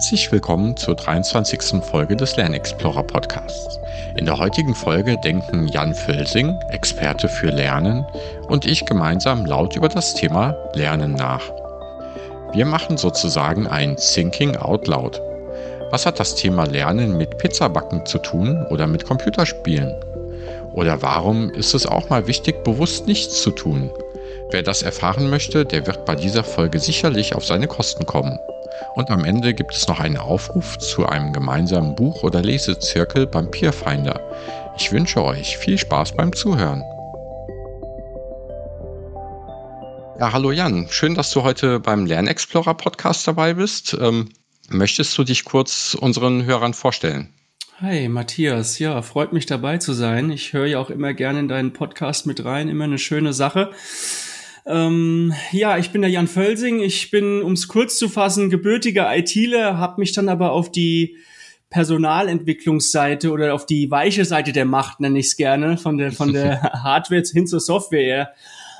Herzlich willkommen zur 23. Folge des Lernexplorer Podcasts. In der heutigen Folge denken Jan Völsing, Experte für Lernen, und ich gemeinsam laut über das Thema Lernen nach. Wir machen sozusagen ein Thinking Out Loud. Was hat das Thema Lernen mit Pizzabacken zu tun oder mit Computerspielen? Oder warum ist es auch mal wichtig, bewusst nichts zu tun? Wer das erfahren möchte, der wird bei dieser Folge sicherlich auf seine Kosten kommen. Und am Ende gibt es noch einen Aufruf zu einem gemeinsamen Buch- oder Lesezirkel beim Peerfinder. Ich wünsche euch viel Spaß beim Zuhören. Ja, hallo Jan, schön, dass du heute beim Lernexplorer Podcast dabei bist. Ähm, möchtest du dich kurz unseren Hörern vorstellen? Hi, Matthias. Ja, freut mich dabei zu sein. Ich höre ja auch immer gerne in deinen Podcast mit rein, immer eine schöne Sache. Ähm, ja, ich bin der Jan Völsing. Ich bin, um es kurz zu fassen, gebürtiger ITler, habe mich dann aber auf die Personalentwicklungsseite oder auf die weiche Seite der Macht, nenne ich es gerne, von der, von der Hardware hin zur Software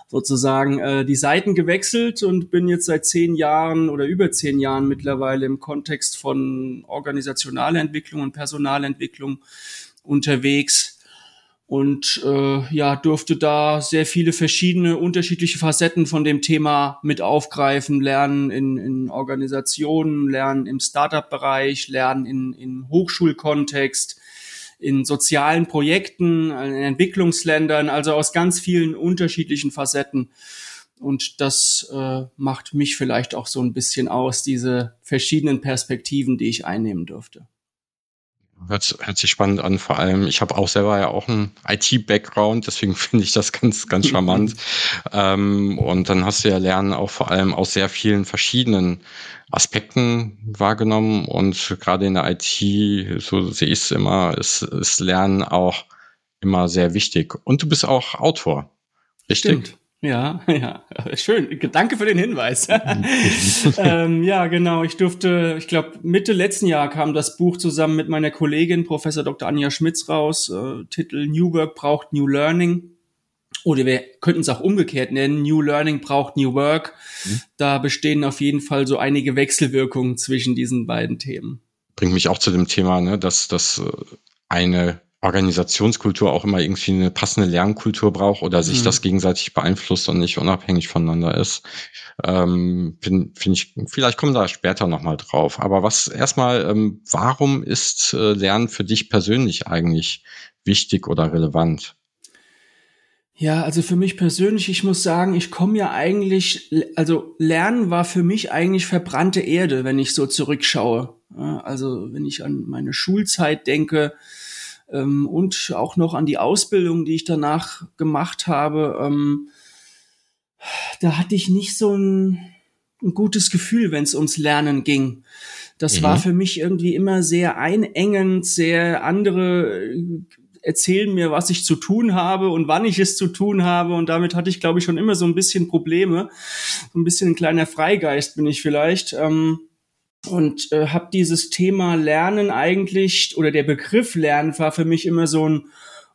sozusagen äh, die Seiten gewechselt und bin jetzt seit zehn Jahren oder über zehn Jahren mittlerweile im Kontext von organisationaler Entwicklung und Personalentwicklung unterwegs und äh, ja durfte da sehr viele verschiedene unterschiedliche Facetten von dem Thema mit aufgreifen, lernen in, in Organisationen, lernen im Startup-Bereich, lernen in, in Hochschulkontext, in sozialen Projekten, in Entwicklungsländern, also aus ganz vielen unterschiedlichen Facetten. Und das äh, macht mich vielleicht auch so ein bisschen aus, diese verschiedenen Perspektiven, die ich einnehmen durfte. Hört, hört sich spannend an, vor allem. Ich habe auch selber ja auch einen IT-Background, deswegen finde ich das ganz, ganz charmant. ähm, und dann hast du ja Lernen auch vor allem aus sehr vielen verschiedenen Aspekten wahrgenommen. Und gerade in der IT, so sehe ich es immer, ist, ist Lernen auch immer sehr wichtig. Und du bist auch Autor. Richtig? Stimmt. Ja, ja, schön. Danke für den Hinweis. ähm, ja, genau. Ich durfte, ich glaube, Mitte letzten Jahr kam das Buch zusammen mit meiner Kollegin Professor Dr. Anja Schmitz raus. Äh, Titel New Work braucht New Learning. Oder wir könnten es auch umgekehrt nennen. New Learning braucht New Work. Mhm. Da bestehen auf jeden Fall so einige Wechselwirkungen zwischen diesen beiden Themen. Bringt mich auch zu dem Thema, ne, dass das äh, eine Organisationskultur auch immer irgendwie eine passende Lernkultur braucht oder sich mhm. das gegenseitig beeinflusst und nicht unabhängig voneinander ist. Ähm, Finde find ich, vielleicht kommen wir da später nochmal drauf. Aber was erstmal, ähm, warum ist äh, Lernen für dich persönlich eigentlich wichtig oder relevant? Ja, also für mich persönlich, ich muss sagen, ich komme ja eigentlich, also Lernen war für mich eigentlich verbrannte Erde, wenn ich so zurückschaue. Also wenn ich an meine Schulzeit denke, ähm, und auch noch an die Ausbildung, die ich danach gemacht habe. Ähm, da hatte ich nicht so ein, ein gutes Gefühl, wenn es ums Lernen ging. Das mhm. war für mich irgendwie immer sehr einengend, sehr andere äh, erzählen mir, was ich zu tun habe und wann ich es zu tun habe. Und damit hatte ich, glaube ich, schon immer so ein bisschen Probleme. So ein bisschen ein kleiner Freigeist bin ich vielleicht. Ähm, und äh, habe dieses Thema Lernen eigentlich oder der Begriff Lernen war für mich immer so ein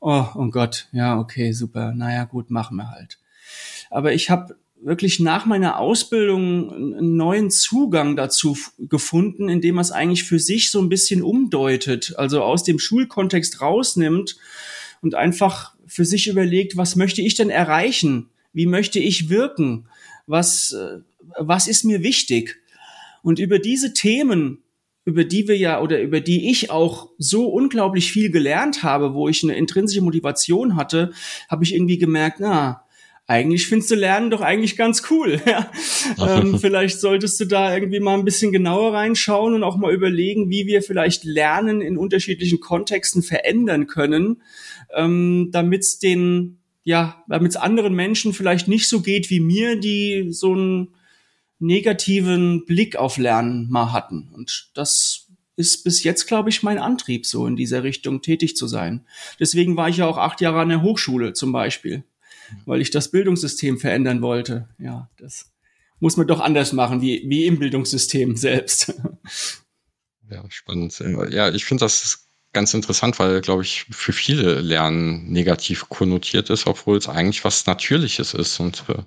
oh, oh Gott, ja, okay, super, naja, gut, machen wir halt. Aber ich habe wirklich nach meiner Ausbildung einen neuen Zugang dazu gefunden, indem man es eigentlich für sich so ein bisschen umdeutet, also aus dem Schulkontext rausnimmt und einfach für sich überlegt, was möchte ich denn erreichen? Wie möchte ich wirken? Was, äh, was ist mir wichtig? Und über diese Themen, über die wir ja oder über die ich auch so unglaublich viel gelernt habe, wo ich eine intrinsische Motivation hatte, habe ich irgendwie gemerkt, na, eigentlich findest du Lernen doch eigentlich ganz cool. Ja. ähm, vielleicht solltest du da irgendwie mal ein bisschen genauer reinschauen und auch mal überlegen, wie wir vielleicht Lernen in unterschiedlichen Kontexten verändern können, ähm, damit es den, ja, damit es anderen Menschen vielleicht nicht so geht wie mir, die so ein negativen Blick auf Lernen mal hatten. Und das ist bis jetzt, glaube ich, mein Antrieb, so in dieser Richtung tätig zu sein. Deswegen war ich ja auch acht Jahre an der Hochschule zum Beispiel, weil ich das Bildungssystem verändern wollte. Ja, das muss man doch anders machen, wie, wie im Bildungssystem selbst. Ja, spannend. Ja, ich finde das ganz interessant, weil, glaube ich, für viele Lernen negativ konnotiert ist, obwohl es eigentlich was Natürliches ist. Und äh,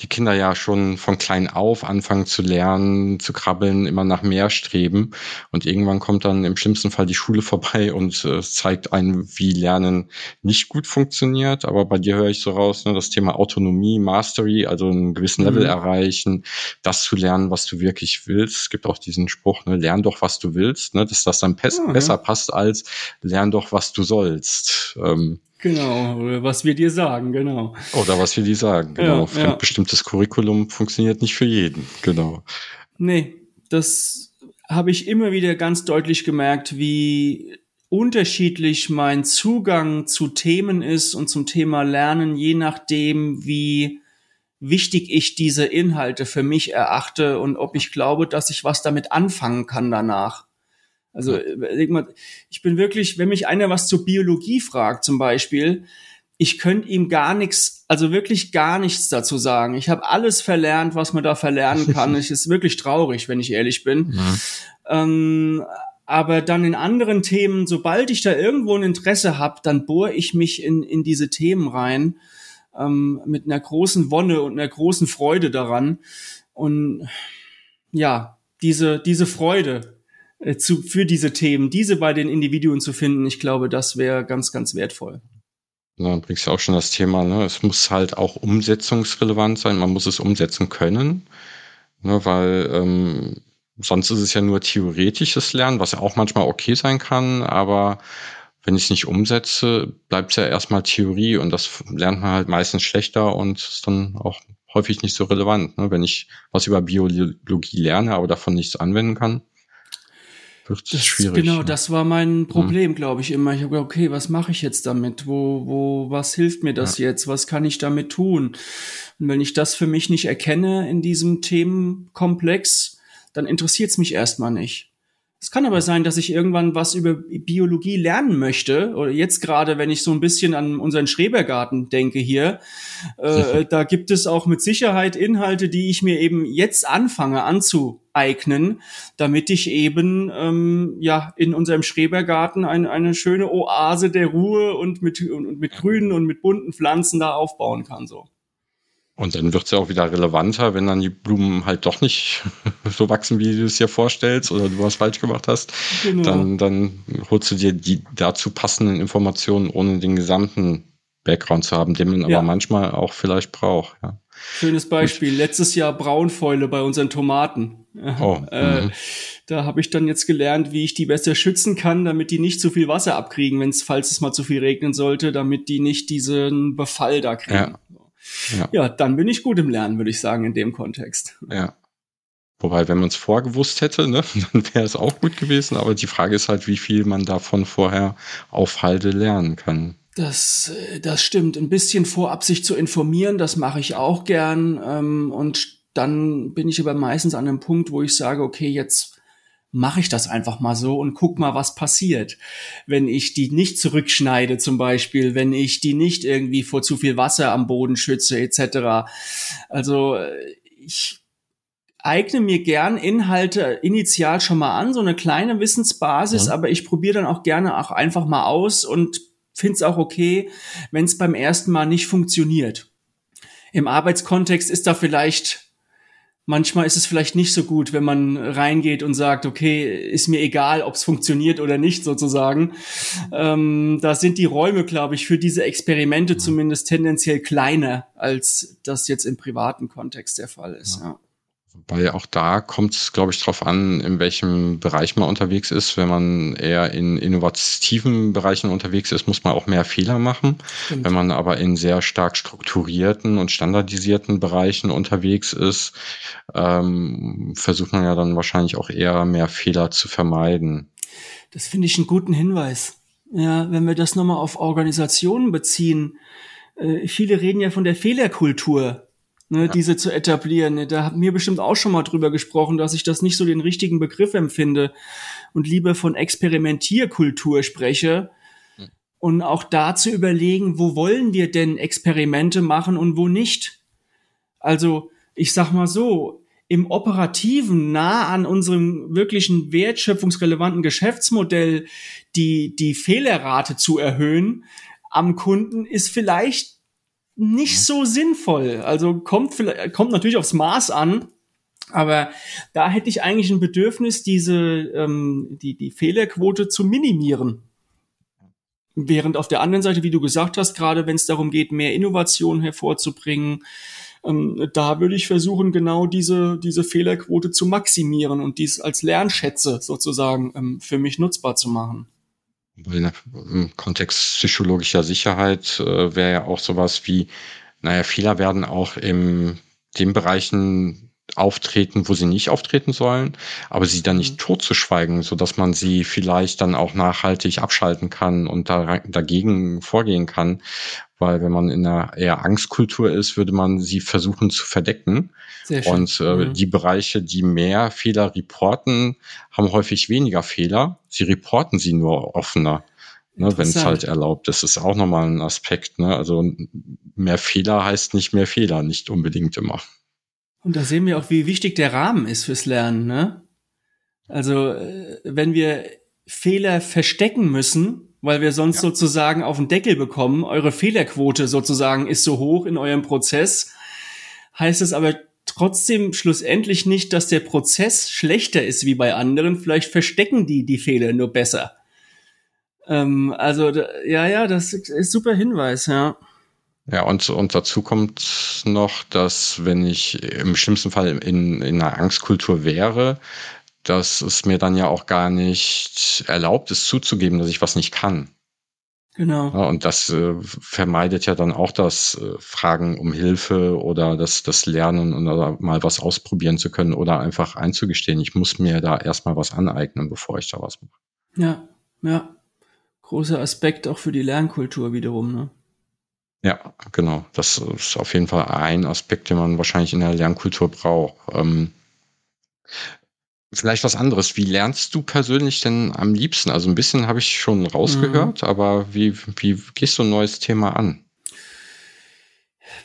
die Kinder ja schon von klein auf anfangen zu lernen, zu krabbeln, immer nach mehr streben. Und irgendwann kommt dann im schlimmsten Fall die Schule vorbei und äh, zeigt einen, wie Lernen nicht gut funktioniert. Aber bei dir höre ich so raus, ne, das Thema Autonomie, Mastery, also einen gewissen Level mhm. erreichen, das zu lernen, was du wirklich willst. Es gibt auch diesen Spruch, ne, lern doch, was du willst, ne, dass das dann ja, besser passt als lern doch, was du sollst. Ähm, Genau, oder was wir dir sagen, genau. Oder was wir dir sagen, genau. Ja, ja. Bestimmtes Curriculum funktioniert nicht für jeden, genau. Nee, das habe ich immer wieder ganz deutlich gemerkt, wie unterschiedlich mein Zugang zu Themen ist und zum Thema Lernen, je nachdem, wie wichtig ich diese Inhalte für mich erachte und ob ich glaube, dass ich was damit anfangen kann danach. Also ich bin wirklich, wenn mich einer was zur Biologie fragt zum Beispiel, ich könnte ihm gar nichts, also wirklich gar nichts dazu sagen. Ich habe alles verlernt, was man da verlernen kann. Es ist wirklich traurig, wenn ich ehrlich bin. Ja. Ähm, aber dann in anderen Themen, sobald ich da irgendwo ein Interesse habe, dann bohre ich mich in, in diese Themen rein ähm, mit einer großen Wonne und einer großen Freude daran. Und ja, diese, diese Freude, äh, zu, für diese Themen, diese bei den Individuen zu finden, ich glaube, das wäre ganz, ganz wertvoll. Dann bringst du auch schon das Thema, ne? es muss halt auch umsetzungsrelevant sein, man muss es umsetzen können, ne? weil ähm, sonst ist es ja nur theoretisches Lernen, was ja auch manchmal okay sein kann, aber wenn ich es nicht umsetze, bleibt es ja erstmal Theorie und das lernt man halt meistens schlechter und ist dann auch häufig nicht so relevant. Ne? Wenn ich was über Biologie lerne, aber davon nichts anwenden kann, wird das, schwierig. Genau, ja. das war mein Problem, mhm. glaube ich, immer. Ich habe gedacht, okay, was mache ich jetzt damit? Wo, wo, was hilft mir das ja. jetzt? Was kann ich damit tun? Und wenn ich das für mich nicht erkenne in diesem Themenkomplex, dann interessiert es mich erstmal nicht. Es kann aber sein, dass ich irgendwann was über Biologie lernen möchte. Oder jetzt gerade, wenn ich so ein bisschen an unseren Schrebergarten denke hier, äh, da gibt es auch mit Sicherheit Inhalte, die ich mir eben jetzt anfange anzueignen, damit ich eben ähm, ja in unserem Schrebergarten ein, eine schöne Oase der Ruhe und mit, und mit grünen und mit bunten Pflanzen da aufbauen kann. So. Und dann wird es ja auch wieder relevanter, wenn dann die Blumen halt doch nicht so wachsen, wie du es dir vorstellst oder du was falsch gemacht hast. Genau. Dann, dann holst du dir die dazu passenden Informationen, ohne den gesamten Background zu haben, den man ja. aber manchmal auch vielleicht braucht. Ja. Schönes Beispiel. Gut. Letztes Jahr Braunfäule bei unseren Tomaten. Oh, äh, mhm. da habe ich dann jetzt gelernt, wie ich die besser schützen kann, damit die nicht zu viel Wasser abkriegen, wenn es, falls es mal zu viel regnen sollte, damit die nicht diesen Befall da kriegen. Ja. Ja. ja, dann bin ich gut im Lernen, würde ich sagen, in dem Kontext. Ja. Wobei, wenn man es vorgewusst hätte, ne, dann wäre es auch gut gewesen. Aber die Frage ist halt, wie viel man davon vorher auf Halde lernen kann. Das, äh, das stimmt. Ein bisschen vorab sich zu informieren, das mache ich auch gern. Ähm, und dann bin ich aber meistens an einem Punkt, wo ich sage, okay, jetzt mache ich das einfach mal so und guck mal, was passiert. Wenn ich die nicht zurückschneide zum Beispiel, wenn ich die nicht irgendwie vor zu viel Wasser am Boden schütze etc. Also äh, ich eigne mir gern Inhalte initial schon mal an, so eine kleine Wissensbasis, ja. aber ich probiere dann auch gerne auch einfach mal aus und finde es auch okay, wenn es beim ersten Mal nicht funktioniert. Im Arbeitskontext ist da vielleicht manchmal ist es vielleicht nicht so gut, wenn man reingeht und sagt, okay, ist mir egal, ob es funktioniert oder nicht, sozusagen. Ähm, da sind die Räume, glaube ich, für diese Experimente zumindest tendenziell kleiner, als das jetzt im privaten Kontext der Fall ist. Ja. Ja. Weil auch da kommt es, glaube ich, darauf an, in welchem Bereich man unterwegs ist. Wenn man eher in innovativen Bereichen unterwegs ist, muss man auch mehr Fehler machen. Stimmt. Wenn man aber in sehr stark strukturierten und standardisierten Bereichen unterwegs ist, ähm, versucht man ja dann wahrscheinlich auch eher mehr Fehler zu vermeiden. Das finde ich einen guten Hinweis. Ja, wenn wir das nochmal auf Organisationen beziehen, äh, viele reden ja von der Fehlerkultur ne, ja. diese zu etablieren. Da haben wir bestimmt auch schon mal drüber gesprochen, dass ich das nicht so den richtigen Begriff empfinde und lieber von Experimentierkultur spreche. Hm. Und auch da zu überlegen, wo wollen wir denn Experimente machen und wo nicht. Also, ich sag mal so, im operativen, nah an unserem wirklichen wertschöpfungsrelevanten Geschäftsmodell die, die Fehlerrate zu erhöhen am Kunden ist vielleicht nicht so sinnvoll. Also kommt, kommt natürlich aufs Maß an, aber da hätte ich eigentlich ein Bedürfnis, diese ähm, die, die Fehlerquote zu minimieren. Während auf der anderen Seite, wie du gesagt hast, gerade wenn es darum geht, mehr Innovation hervorzubringen, ähm, da würde ich versuchen, genau diese, diese Fehlerquote zu maximieren und dies als Lernschätze sozusagen ähm, für mich nutzbar zu machen. Im Kontext psychologischer Sicherheit äh, wäre ja auch sowas wie, naja, Fehler werden auch in den Bereichen auftreten, wo sie nicht auftreten sollen, aber sie dann nicht mhm. totzuschweigen, so dass man sie vielleicht dann auch nachhaltig abschalten kann und da, dagegen vorgehen kann. Weil wenn man in einer eher Angstkultur ist, würde man sie versuchen zu verdecken. Sehr schön. Und äh, mhm. die Bereiche, die mehr Fehler reporten, haben häufig weniger Fehler. Sie reporten sie nur offener. Ne, wenn es halt erlaubt ist, ist auch nochmal ein Aspekt. Ne? Also mehr Fehler heißt nicht mehr Fehler, nicht unbedingt immer. Und da sehen wir auch, wie wichtig der Rahmen ist fürs Lernen. Ne? Also äh, wenn wir Fehler verstecken müssen, weil wir sonst ja. sozusagen auf den Deckel bekommen, eure Fehlerquote sozusagen ist so hoch in eurem Prozess, heißt es aber trotzdem schlussendlich nicht, dass der Prozess schlechter ist wie bei anderen. Vielleicht verstecken die die Fehler nur besser. Ähm, also ja, ja, das ist super Hinweis, ja. Ja, und, und dazu kommt noch, dass wenn ich im schlimmsten Fall in, in einer Angstkultur wäre, dass es mir dann ja auch gar nicht erlaubt ist zuzugeben, dass ich was nicht kann. Genau. Ja, und das äh, vermeidet ja dann auch das äh, Fragen um Hilfe oder das, das Lernen oder mal was ausprobieren zu können oder einfach einzugestehen, ich muss mir da erstmal was aneignen, bevor ich da was mache. Ja, ja. Großer Aspekt auch für die Lernkultur wiederum, ne? Ja, genau. Das ist auf jeden Fall ein Aspekt, den man wahrscheinlich in der Lernkultur braucht. Ähm, vielleicht was anderes. Wie lernst du persönlich denn am liebsten? Also ein bisschen habe ich schon rausgehört, mhm. aber wie, wie gehst du ein neues Thema an?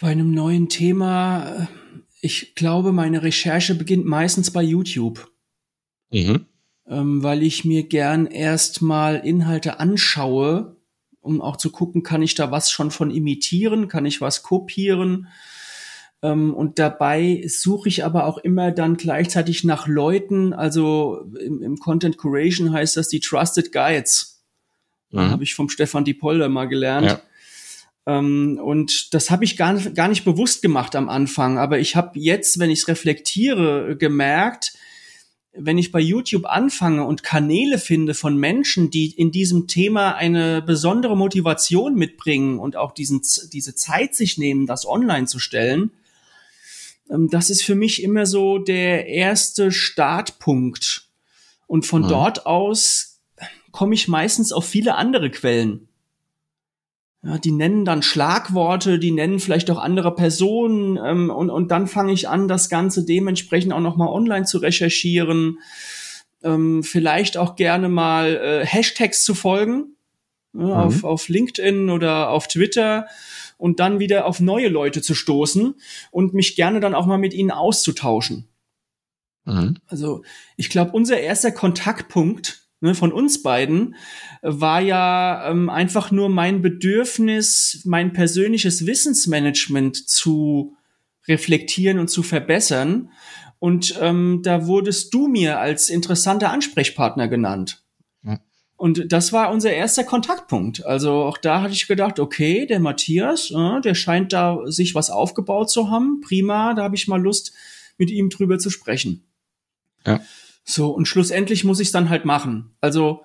Bei einem neuen Thema, ich glaube, meine Recherche beginnt meistens bei YouTube. Mhm. Ähm, weil ich mir gern erstmal Inhalte anschaue, um auch zu gucken, kann ich da was schon von imitieren, kann ich was kopieren. Ähm, und dabei suche ich aber auch immer dann gleichzeitig nach Leuten, also im, im Content Curation heißt das die Trusted Guides. Mhm. Habe ich vom Stefan Dipolder mal gelernt. Ja. Ähm, und das habe ich gar nicht, gar nicht bewusst gemacht am Anfang, aber ich habe jetzt, wenn ich es reflektiere, gemerkt, wenn ich bei YouTube anfange und Kanäle finde von Menschen, die in diesem Thema eine besondere Motivation mitbringen und auch diesen, diese Zeit sich nehmen, das online zu stellen, ähm, das ist für mich immer so der erste Startpunkt. Und von mhm. dort aus komme ich meistens auf viele andere Quellen. Ja, die nennen dann Schlagworte, die nennen vielleicht auch andere Personen ähm, und, und dann fange ich an, das Ganze dementsprechend auch nochmal online zu recherchieren, ähm, vielleicht auch gerne mal äh, Hashtags zu folgen ja, mhm. auf, auf LinkedIn oder auf Twitter und dann wieder auf neue Leute zu stoßen und mich gerne dann auch mal mit ihnen auszutauschen. Mhm. Also ich glaube, unser erster Kontaktpunkt ne, von uns beiden, war ja ähm, einfach nur mein Bedürfnis, mein persönliches Wissensmanagement zu reflektieren und zu verbessern. Und ähm, da wurdest du mir als interessanter Ansprechpartner genannt. Und das war unser erster Kontaktpunkt. Also auch da hatte ich gedacht, okay, der Matthias, äh, der scheint da sich was aufgebaut zu haben. Prima, da habe ich mal Lust, mit ihm drüber zu sprechen. Ja. So, und schlussendlich muss ich es dann halt machen. Also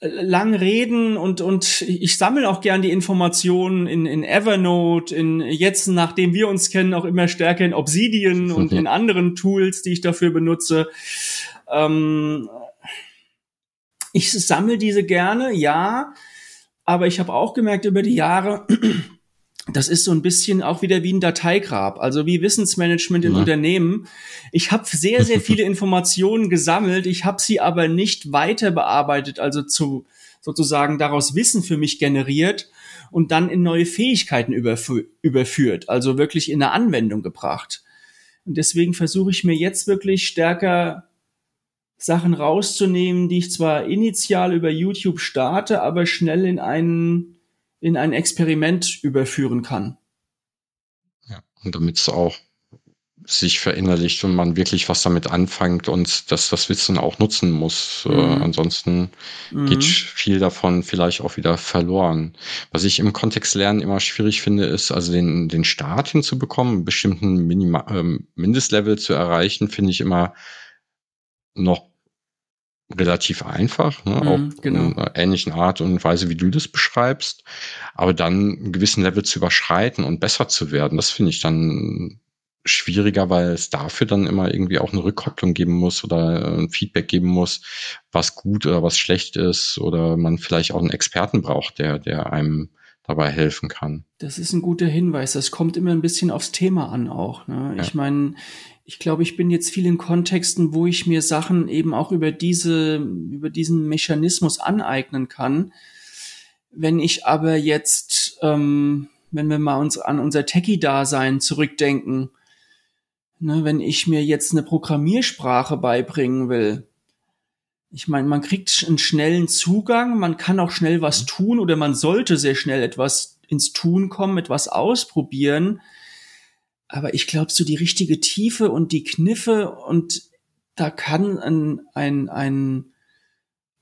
äh, lang reden und, und ich sammle auch gern die Informationen in, in Evernote, in jetzt, nachdem wir uns kennen, auch immer stärker in Obsidian und in anderen Tools, die ich dafür benutze. Ähm, ich sammle diese gerne, ja, aber ich habe auch gemerkt über die Jahre, das ist so ein bisschen auch wieder wie ein Dateigrab, also wie Wissensmanagement in ja. Unternehmen. Ich habe sehr, sehr viele Informationen gesammelt, ich habe sie aber nicht weiter bearbeitet, also zu sozusagen daraus Wissen für mich generiert und dann in neue Fähigkeiten überfü überführt, also wirklich in eine Anwendung gebracht. Und deswegen versuche ich mir jetzt wirklich stärker Sachen rauszunehmen, die ich zwar initial über YouTube starte, aber schnell in einen in ein Experiment überführen kann. Und damit es auch sich verinnerlicht und man wirklich was damit anfängt und dass das Wissen auch nutzen muss. Äh, mhm. Äh, ansonsten mhm. geht viel davon vielleicht auch wieder verloren. Was ich im Kontext Lernen immer schwierig finde, ist also den, den Start hinzubekommen, einen bestimmten Minima äh, Mindestlevel zu erreichen, finde ich immer noch relativ einfach, ne? Mhm, auch genau. in einer ähnlichen Art und Weise, wie du das beschreibst. Aber dann einen gewissen Level zu überschreiten und besser zu werden, das finde ich dann schwieriger, weil es dafür dann immer irgendwie auch eine Rückkopplung geben muss oder äh, ein Feedback geben muss, was gut oder was schlecht ist oder man vielleicht auch einen Experten braucht, der, der einem dabei helfen kann. Das ist ein guter Hinweis. Das kommt immer ein bisschen aufs Thema an auch. Ne? Ja. Ich meine, ich glaube, ich bin jetzt viel in Kontexten, wo ich mir Sachen eben auch über diese, über diesen Mechanismus aneignen kann. Wenn ich aber jetzt, ähm, wenn wir mal uns an unser Techie-Dasein zurückdenken, Ne, wenn ich mir jetzt eine Programmiersprache beibringen will, ich meine, man kriegt einen schnellen Zugang, man kann auch schnell was mhm. tun oder man sollte sehr schnell etwas ins Tun kommen, etwas ausprobieren. Aber ich glaube, so die richtige Tiefe und die Kniffe und da kann ein, ein, ein,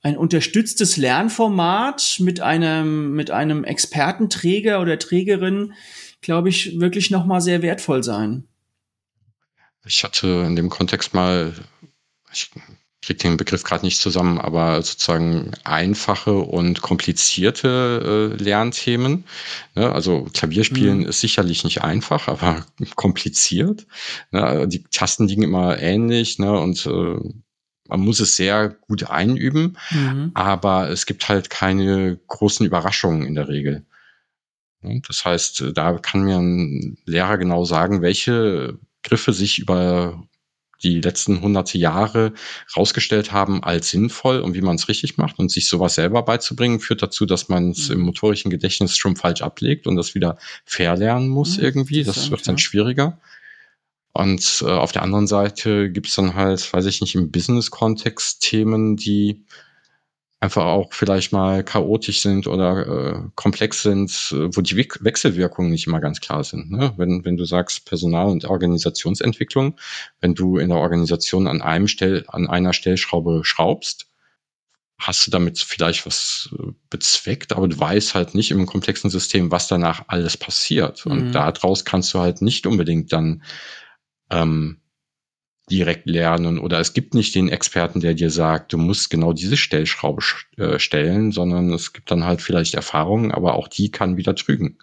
ein unterstütztes Lernformat mit einem, mit einem Expertenträger oder Trägerin, glaube ich, wirklich nochmal sehr wertvoll sein. Ich hatte in dem Kontext mal, ich kriege den Begriff gerade nicht zusammen, aber sozusagen einfache und komplizierte äh, Lernthemen. Ne? Also Klavierspielen mhm. ist sicherlich nicht einfach, aber kompliziert. Ne? Die Tasten liegen immer ähnlich ne? und äh, man muss es sehr gut einüben, mhm. aber es gibt halt keine großen Überraschungen in der Regel. Ne? Das heißt, da kann mir ein Lehrer genau sagen, welche Griffe sich über die letzten hunderte Jahre rausgestellt haben als sinnvoll und wie man es richtig macht und sich sowas selber beizubringen, führt dazu, dass man es mhm. im motorischen Gedächtnis schon falsch ablegt und das wieder verlernen muss mhm, irgendwie. Das wird dann schwieriger. Und äh, auf der anderen Seite gibt es dann halt, weiß ich nicht, im Business-Kontext Themen, die einfach auch vielleicht mal chaotisch sind oder äh, komplex sind, äh, wo die We Wechselwirkungen nicht immer ganz klar sind. Ne? Wenn, wenn du sagst Personal- und Organisationsentwicklung, wenn du in der Organisation an einem Stell, an einer Stellschraube schraubst, hast du damit vielleicht was äh, bezweckt, aber du weißt halt nicht im komplexen System, was danach alles passiert. Mhm. Und daraus kannst du halt nicht unbedingt dann ähm, direkt lernen oder es gibt nicht den Experten, der dir sagt, du musst genau diese Stellschraube äh, stellen, sondern es gibt dann halt vielleicht Erfahrungen, aber auch die kann wieder trügen.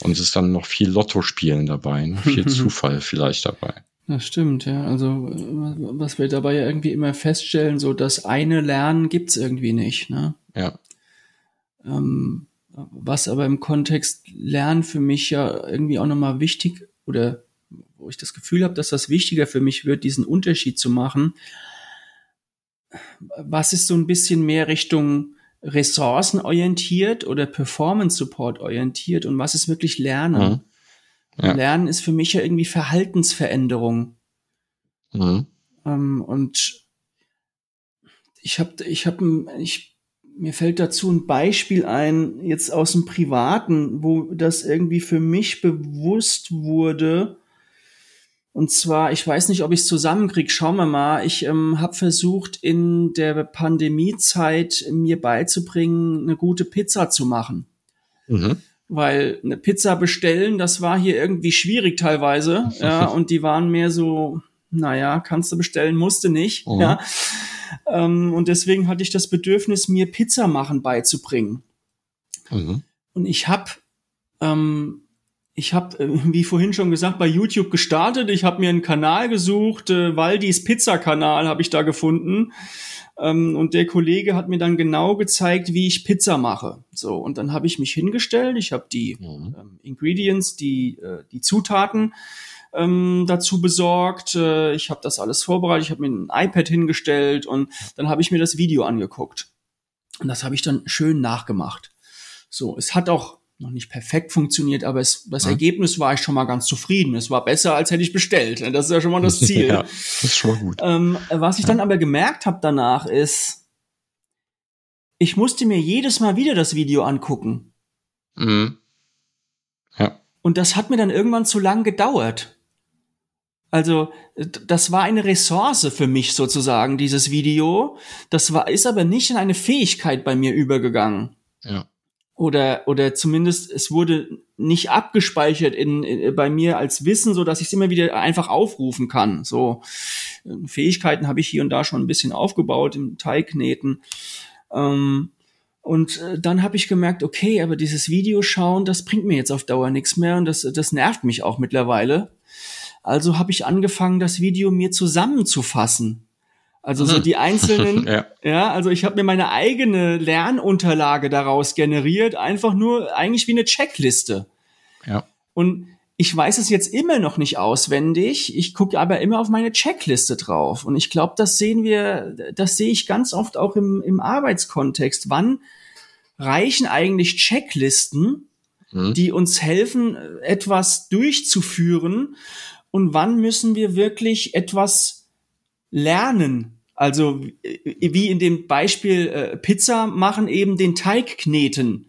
Und es ist dann noch viel Lotto spielen dabei, ne? viel Zufall vielleicht dabei. Das stimmt, ja. Also was wir dabei ja irgendwie immer feststellen, so das eine Lernen gibt's irgendwie nicht, ne? Ja. Ähm, was aber im Kontext Lernen für mich ja irgendwie auch nochmal wichtig oder wo ich das Gefühl habe, dass das wichtiger für mich wird, diesen Unterschied zu machen. Was ist so ein bisschen mehr Richtung ressourcenorientiert oder Performance Support orientiert und was ist wirklich Lernen? Mhm. Ja. Lernen ist für mich ja irgendwie Verhaltensveränderung. Mhm. Ähm, und ich habe, ich habe, ich, mir fällt dazu ein Beispiel ein, jetzt aus dem Privaten, wo das irgendwie für mich bewusst wurde, und zwar, ich weiß nicht, ob ich es zusammenkriege, schauen wir mal. Ich ähm, habe versucht, in der Pandemiezeit mir beizubringen, eine gute Pizza zu machen. Mhm. Weil eine Pizza bestellen, das war hier irgendwie schwierig teilweise. ja, und die waren mehr so, naja, kannst du bestellen, musste nicht. Mhm. Ja. Ähm, und deswegen hatte ich das Bedürfnis, mir Pizza machen beizubringen. Mhm. Und ich habe ähm, ich habe, äh, wie vorhin schon gesagt, bei YouTube gestartet. Ich habe mir einen Kanal gesucht, äh, Waldis Pizza-Kanal habe ich da gefunden. Ähm, und der Kollege hat mir dann genau gezeigt, wie ich Pizza mache. So, und dann habe ich mich hingestellt. Ich habe die mhm. ähm, Ingredients, die, äh, die Zutaten ähm, dazu besorgt. Äh, ich habe das alles vorbereitet. Ich habe mir ein iPad hingestellt und dann habe ich mir das Video angeguckt. Und das habe ich dann schön nachgemacht. So, es hat auch noch nicht perfekt funktioniert, aber es, das ja. Ergebnis war ich schon mal ganz zufrieden. Es war besser, als hätte ich bestellt. Das ist ja schon mal das Ziel. ja, das ist schon mal gut. Ähm, was ich ja. dann aber gemerkt habe danach ist, ich musste mir jedes Mal wieder das Video angucken. Mhm. Ja. Und das hat mir dann irgendwann zu lang gedauert. Also, das war eine Ressource für mich sozusagen, dieses Video. Das war, ist aber nicht in eine Fähigkeit bei mir übergegangen. Ja. Oder, oder zumindest es wurde nicht abgespeichert in, in bei mir als Wissen, so dass ich es immer wieder einfach aufrufen kann. So Fähigkeiten habe ich hier und da schon ein bisschen aufgebaut im Teigkneten. Ähm, und äh, dann habe ich gemerkt, okay, aber dieses Video schauen, das bringt mir jetzt auf Dauer nichts mehr und das, das nervt mich auch mittlerweile. Also habe ich angefangen, das Video mir zusammenzufassen. Also so mhm. die einzelnen, ja. ja, also ich habe mir meine eigene Lernunterlage daraus generiert, einfach nur eigentlich wie eine Checkliste. Ja. Und ich weiß es jetzt immer noch nicht auswendig, ich gucke aber immer auf meine Checkliste drauf. Und ich glaube, das sehen wir, das sehe ich ganz oft auch im, im Arbeitskontext. Wann reichen eigentlich Checklisten, mhm. die uns helfen, etwas durchzuführen und wann müssen wir wirklich etwas lernen? Also wie in dem Beispiel äh, Pizza machen, eben den Teig kneten.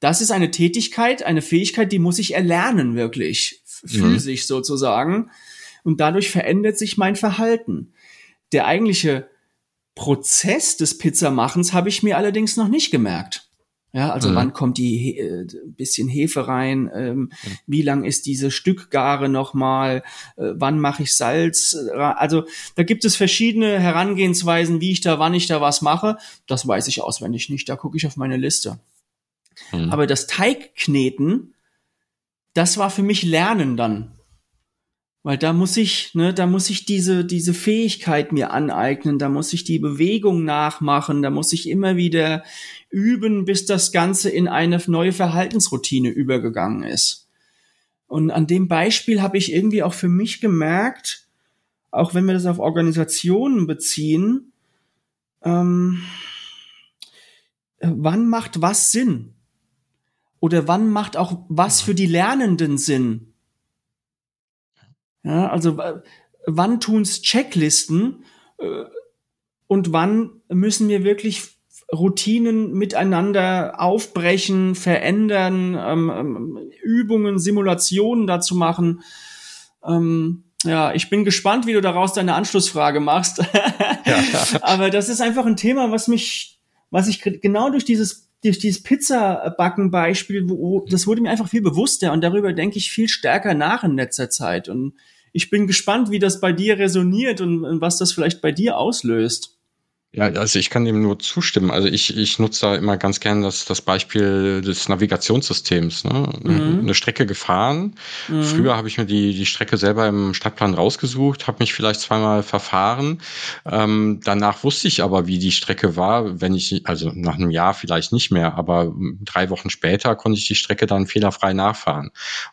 Das ist eine Tätigkeit, eine Fähigkeit, die muss ich erlernen, wirklich, physisch mhm. sozusagen. Und dadurch verändert sich mein Verhalten. Der eigentliche Prozess des Pizzamachens habe ich mir allerdings noch nicht gemerkt. Ja, also mhm. wann kommt die äh, bisschen Hefe rein? Ähm, mhm. Wie lang ist diese Stückgare nochmal? Äh, wann mache ich Salz? Also da gibt es verschiedene Herangehensweisen, wie ich da, wann ich da was mache. Das weiß ich auswendig nicht. Da gucke ich auf meine Liste. Mhm. Aber das Teigkneten, das war für mich Lernen dann. Weil da muss ich, ne, da muss ich diese, diese Fähigkeit mir aneignen, da muss ich die Bewegung nachmachen, da muss ich immer wieder üben, bis das Ganze in eine neue Verhaltensroutine übergegangen ist. Und an dem Beispiel habe ich irgendwie auch für mich gemerkt, auch wenn wir das auf Organisationen beziehen, ähm, wann macht was Sinn? Oder wann macht auch was für die Lernenden Sinn? Ja, also wann tun's Checklisten äh, und wann müssen wir wirklich Routinen miteinander aufbrechen, verändern, ähm, ähm, Übungen, Simulationen dazu machen. Ähm, ja, ich bin gespannt, wie du daraus deine Anschlussfrage machst. ja. Aber das ist einfach ein Thema, was mich, was ich genau durch dieses durch dieses Pizza-Backen-Beispiel, das wurde mir einfach viel bewusster und darüber denke ich viel stärker nach in letzter Zeit. Und ich bin gespannt, wie das bei dir resoniert und, und was das vielleicht bei dir auslöst. Ja, also ich kann dem nur zustimmen. Also ich, ich nutze da immer ganz gern das, das Beispiel des Navigationssystems. Ne? Mhm. Eine Strecke gefahren. Mhm. Früher habe ich mir die, die Strecke selber im Stadtplan rausgesucht, habe mich vielleicht zweimal verfahren. Ähm, danach wusste ich aber, wie die Strecke war, wenn ich, also nach einem Jahr vielleicht nicht mehr, aber drei Wochen später konnte ich die Strecke dann fehlerfrei nachfahren.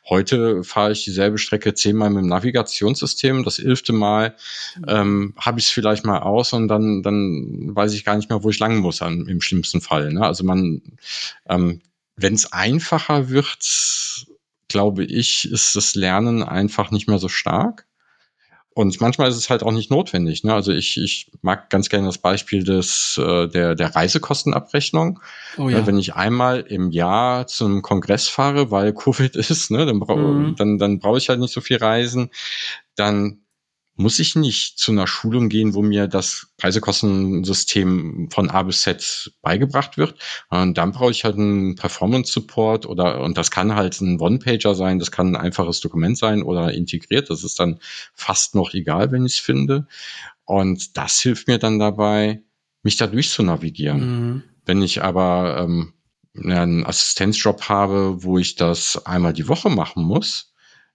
Heute fahre ich dieselbe Strecke zehnmal mit dem Navigationssystem. Das elfte Mal ähm, habe ich es vielleicht mal aus und dann, dann weiß ich gar nicht mehr, wo ich lang muss an, im schlimmsten Fall. Ne? Also man, ähm, wenn es einfacher wird, glaube ich, ist das Lernen einfach nicht mehr so stark. Und manchmal ist es halt auch nicht notwendig. Ne? Also ich, ich mag ganz gerne das Beispiel des äh, der der Reisekostenabrechnung. Oh ja. Wenn ich einmal im Jahr zum Kongress fahre, weil Covid ist, ne, dann, bra mhm. dann, dann brauche ich halt nicht so viel reisen. Dann muss ich nicht zu einer Schulung gehen, wo mir das Reisekostensystem von A bis Z beigebracht wird. Und dann brauche ich halt einen Performance-Support oder, und das kann halt ein One-Pager sein, das kann ein einfaches Dokument sein oder integriert. Das ist dann fast noch egal, wenn ich es finde. Und das hilft mir dann dabei, mich da durchzunavigieren. Mhm. Wenn ich aber ähm, einen Assistenzjob habe, wo ich das einmal die Woche machen muss,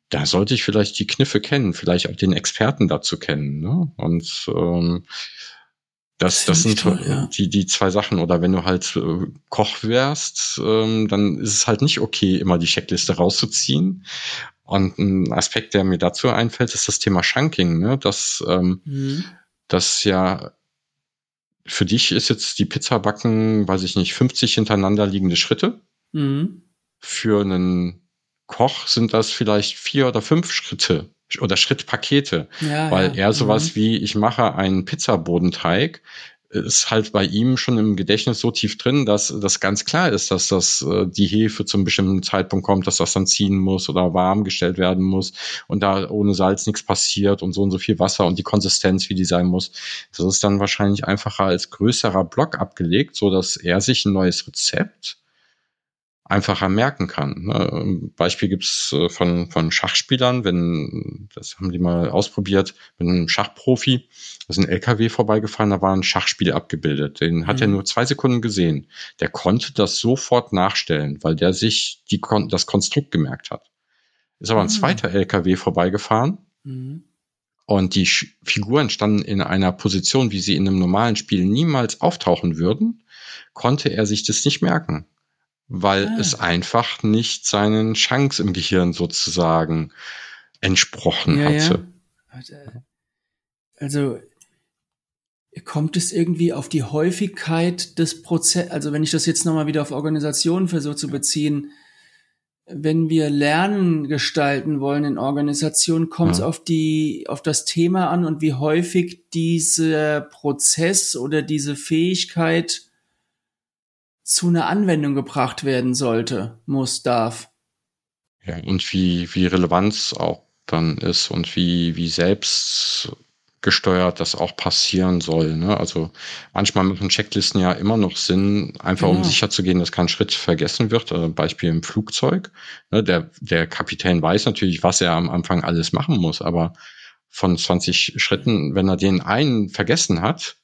da sollte ich vielleicht die Kniffe kennen, vielleicht auch den Experten dazu kennen. Ne? Und ähm, das, das, sind toll, ja. die, die zwei Sachen. Oder wenn du halt äh, Koch wärst, ähm, dann ist es halt nicht okay, immer die Checkliste rauszuziehen. Und ein Aspekt, der mir dazu einfällt, ist das Thema Chunking. Ne? Das, ähm, mhm. das ja für dich ist jetzt die Pizza backen, weiß ich nicht, 50 hintereinander liegende Schritte. Mhm. Für einen Koch sind das vielleicht vier oder fünf Schritte oder Schrittpakete, ja, weil ja. er sowas mhm. wie ich mache einen Pizzabodenteig ist halt bei ihm schon im Gedächtnis so tief drin, dass das ganz klar ist, dass das äh, die Hefe zum bestimmten Zeitpunkt kommt, dass das dann ziehen muss oder warm gestellt werden muss und da ohne Salz nichts passiert und so und so viel Wasser und die Konsistenz, wie die sein muss. Das ist dann wahrscheinlich einfacher als größerer Block abgelegt, so dass er sich ein neues Rezept einfacher merken kann. Ne? Beispiel gibt's äh, von, von Schachspielern, wenn, das haben die mal ausprobiert, mit einem Schachprofi, da ist ein LKW vorbeigefahren, da war ein Schachspiel abgebildet. Den mhm. hat er mhm. nur zwei Sekunden gesehen. Der konnte das sofort nachstellen, weil der sich die, das Konstrukt gemerkt hat. Ist aber ein mhm. zweiter LKW vorbeigefahren. Mhm. Und die Figuren standen in einer Position, wie sie in einem normalen Spiel niemals auftauchen würden, konnte er sich das nicht merken weil ah. es einfach nicht seinen Chance im Gehirn sozusagen entsprochen ja, hatte. Ja. Also kommt es irgendwie auf die Häufigkeit des Prozesses, also wenn ich das jetzt nochmal wieder auf Organisationen versuche zu beziehen, wenn wir Lernen gestalten wollen in Organisationen, kommt es ja. auf die, auf das Thema an und wie häufig dieser Prozess oder diese Fähigkeit zu einer Anwendung gebracht werden sollte, muss, darf. Ja, und wie, wie Relevanz auch dann ist und wie, wie selbst gesteuert das auch passieren soll. Ne? Also manchmal machen Checklisten ja immer noch Sinn, einfach genau. um sicher zu gehen, dass kein Schritt vergessen wird. Also Beispiel im Flugzeug. Ne? Der, der Kapitän weiß natürlich, was er am Anfang alles machen muss, aber von 20 Schritten, wenn er den einen vergessen hat,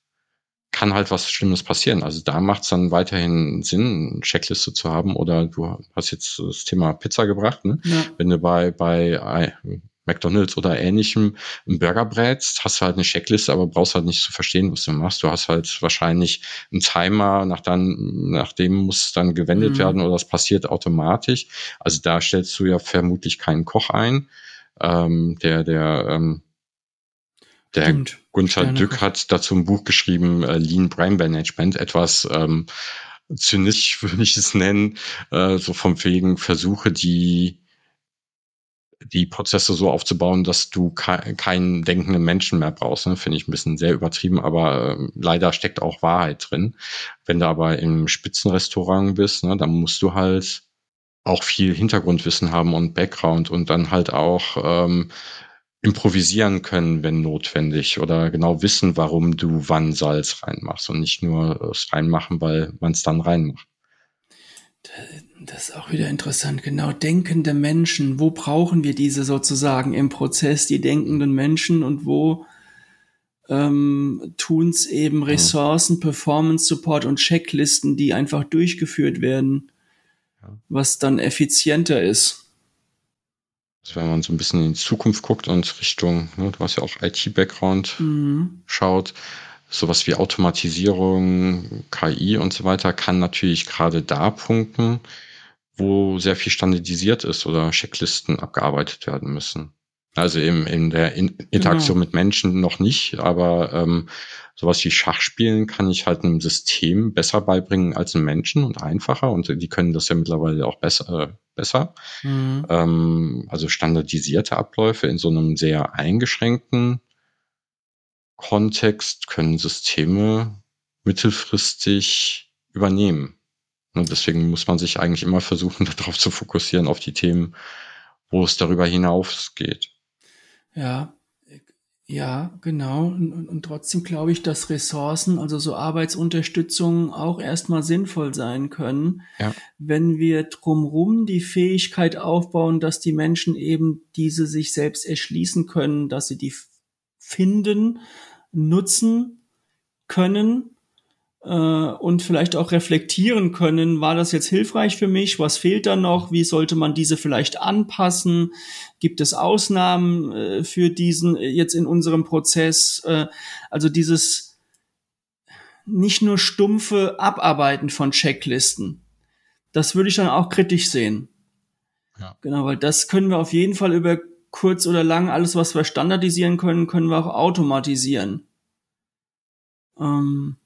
kann halt was Schlimmes passieren. Also da macht es dann weiterhin Sinn, eine Checkliste zu haben. Oder du hast jetzt das Thema Pizza gebracht. Ne? Ja. Wenn du bei, bei äh, McDonalds oder ähnlichem einen Burger brätst, hast du halt eine Checkliste, aber brauchst halt nicht zu verstehen, was du machst. Du hast halt wahrscheinlich einen Timer, nach, dann, nach dem muss dann gewendet mhm. werden oder das passiert automatisch. Also da stellst du ja vermutlich keinen Koch ein, ähm, der, der ähm, der Stimmt. Gunther Sterne Dück hat dazu ein Buch geschrieben, äh, Lean Brain Management, etwas ähm, zynisch würde ich es nennen, äh, so vom wegen Versuche, die die Prozesse so aufzubauen, dass du ke keinen denkenden Menschen mehr brauchst. Ne? Finde ich ein bisschen sehr übertrieben, aber äh, leider steckt auch Wahrheit drin. Wenn du aber im Spitzenrestaurant bist, ne, dann musst du halt auch viel Hintergrundwissen haben und Background und dann halt auch ähm, improvisieren können, wenn notwendig, oder genau wissen, warum du wann Salz reinmachst und nicht nur es reinmachen, weil man es dann reinmacht. Das ist auch wieder interessant. Genau, denkende Menschen. Wo brauchen wir diese sozusagen im Prozess, die denkenden Menschen und wo ähm, tun es eben Ressourcen, ja. Performance Support und Checklisten, die einfach durchgeführt werden, ja. was dann effizienter ist. Also wenn man so ein bisschen in die Zukunft guckt und Richtung, ne, du hast ja auch IT-Background, mhm. schaut, sowas wie Automatisierung, KI und so weiter kann natürlich gerade da punkten, wo sehr viel standardisiert ist oder Checklisten abgearbeitet werden müssen. Also eben in der in Interaktion genau. mit Menschen noch nicht, aber ähm, sowas wie Schachspielen kann ich halt einem System besser beibringen als einem Menschen und einfacher und die können das ja mittlerweile auch besser. Besser. Mhm. Ähm, also standardisierte Abläufe in so einem sehr eingeschränkten Kontext können Systeme mittelfristig übernehmen. Und deswegen muss man sich eigentlich immer versuchen, darauf zu fokussieren, auf die Themen, wo es darüber hinausgeht. Ja, ja, genau. Und, und trotzdem glaube ich, dass Ressourcen, also so Arbeitsunterstützung auch erstmal sinnvoll sein können, ja. wenn wir drumrum die Fähigkeit aufbauen, dass die Menschen eben diese sich selbst erschließen können, dass sie die finden, nutzen können und vielleicht auch reflektieren können, war das jetzt hilfreich für mich, was fehlt da noch, wie sollte man diese vielleicht anpassen, gibt es Ausnahmen äh, für diesen äh, jetzt in unserem Prozess, äh, also dieses nicht nur stumpfe Abarbeiten von Checklisten, das würde ich dann auch kritisch sehen. Ja. Genau, weil das können wir auf jeden Fall über kurz oder lang, alles was wir standardisieren können, können wir auch automatisieren. Ähm,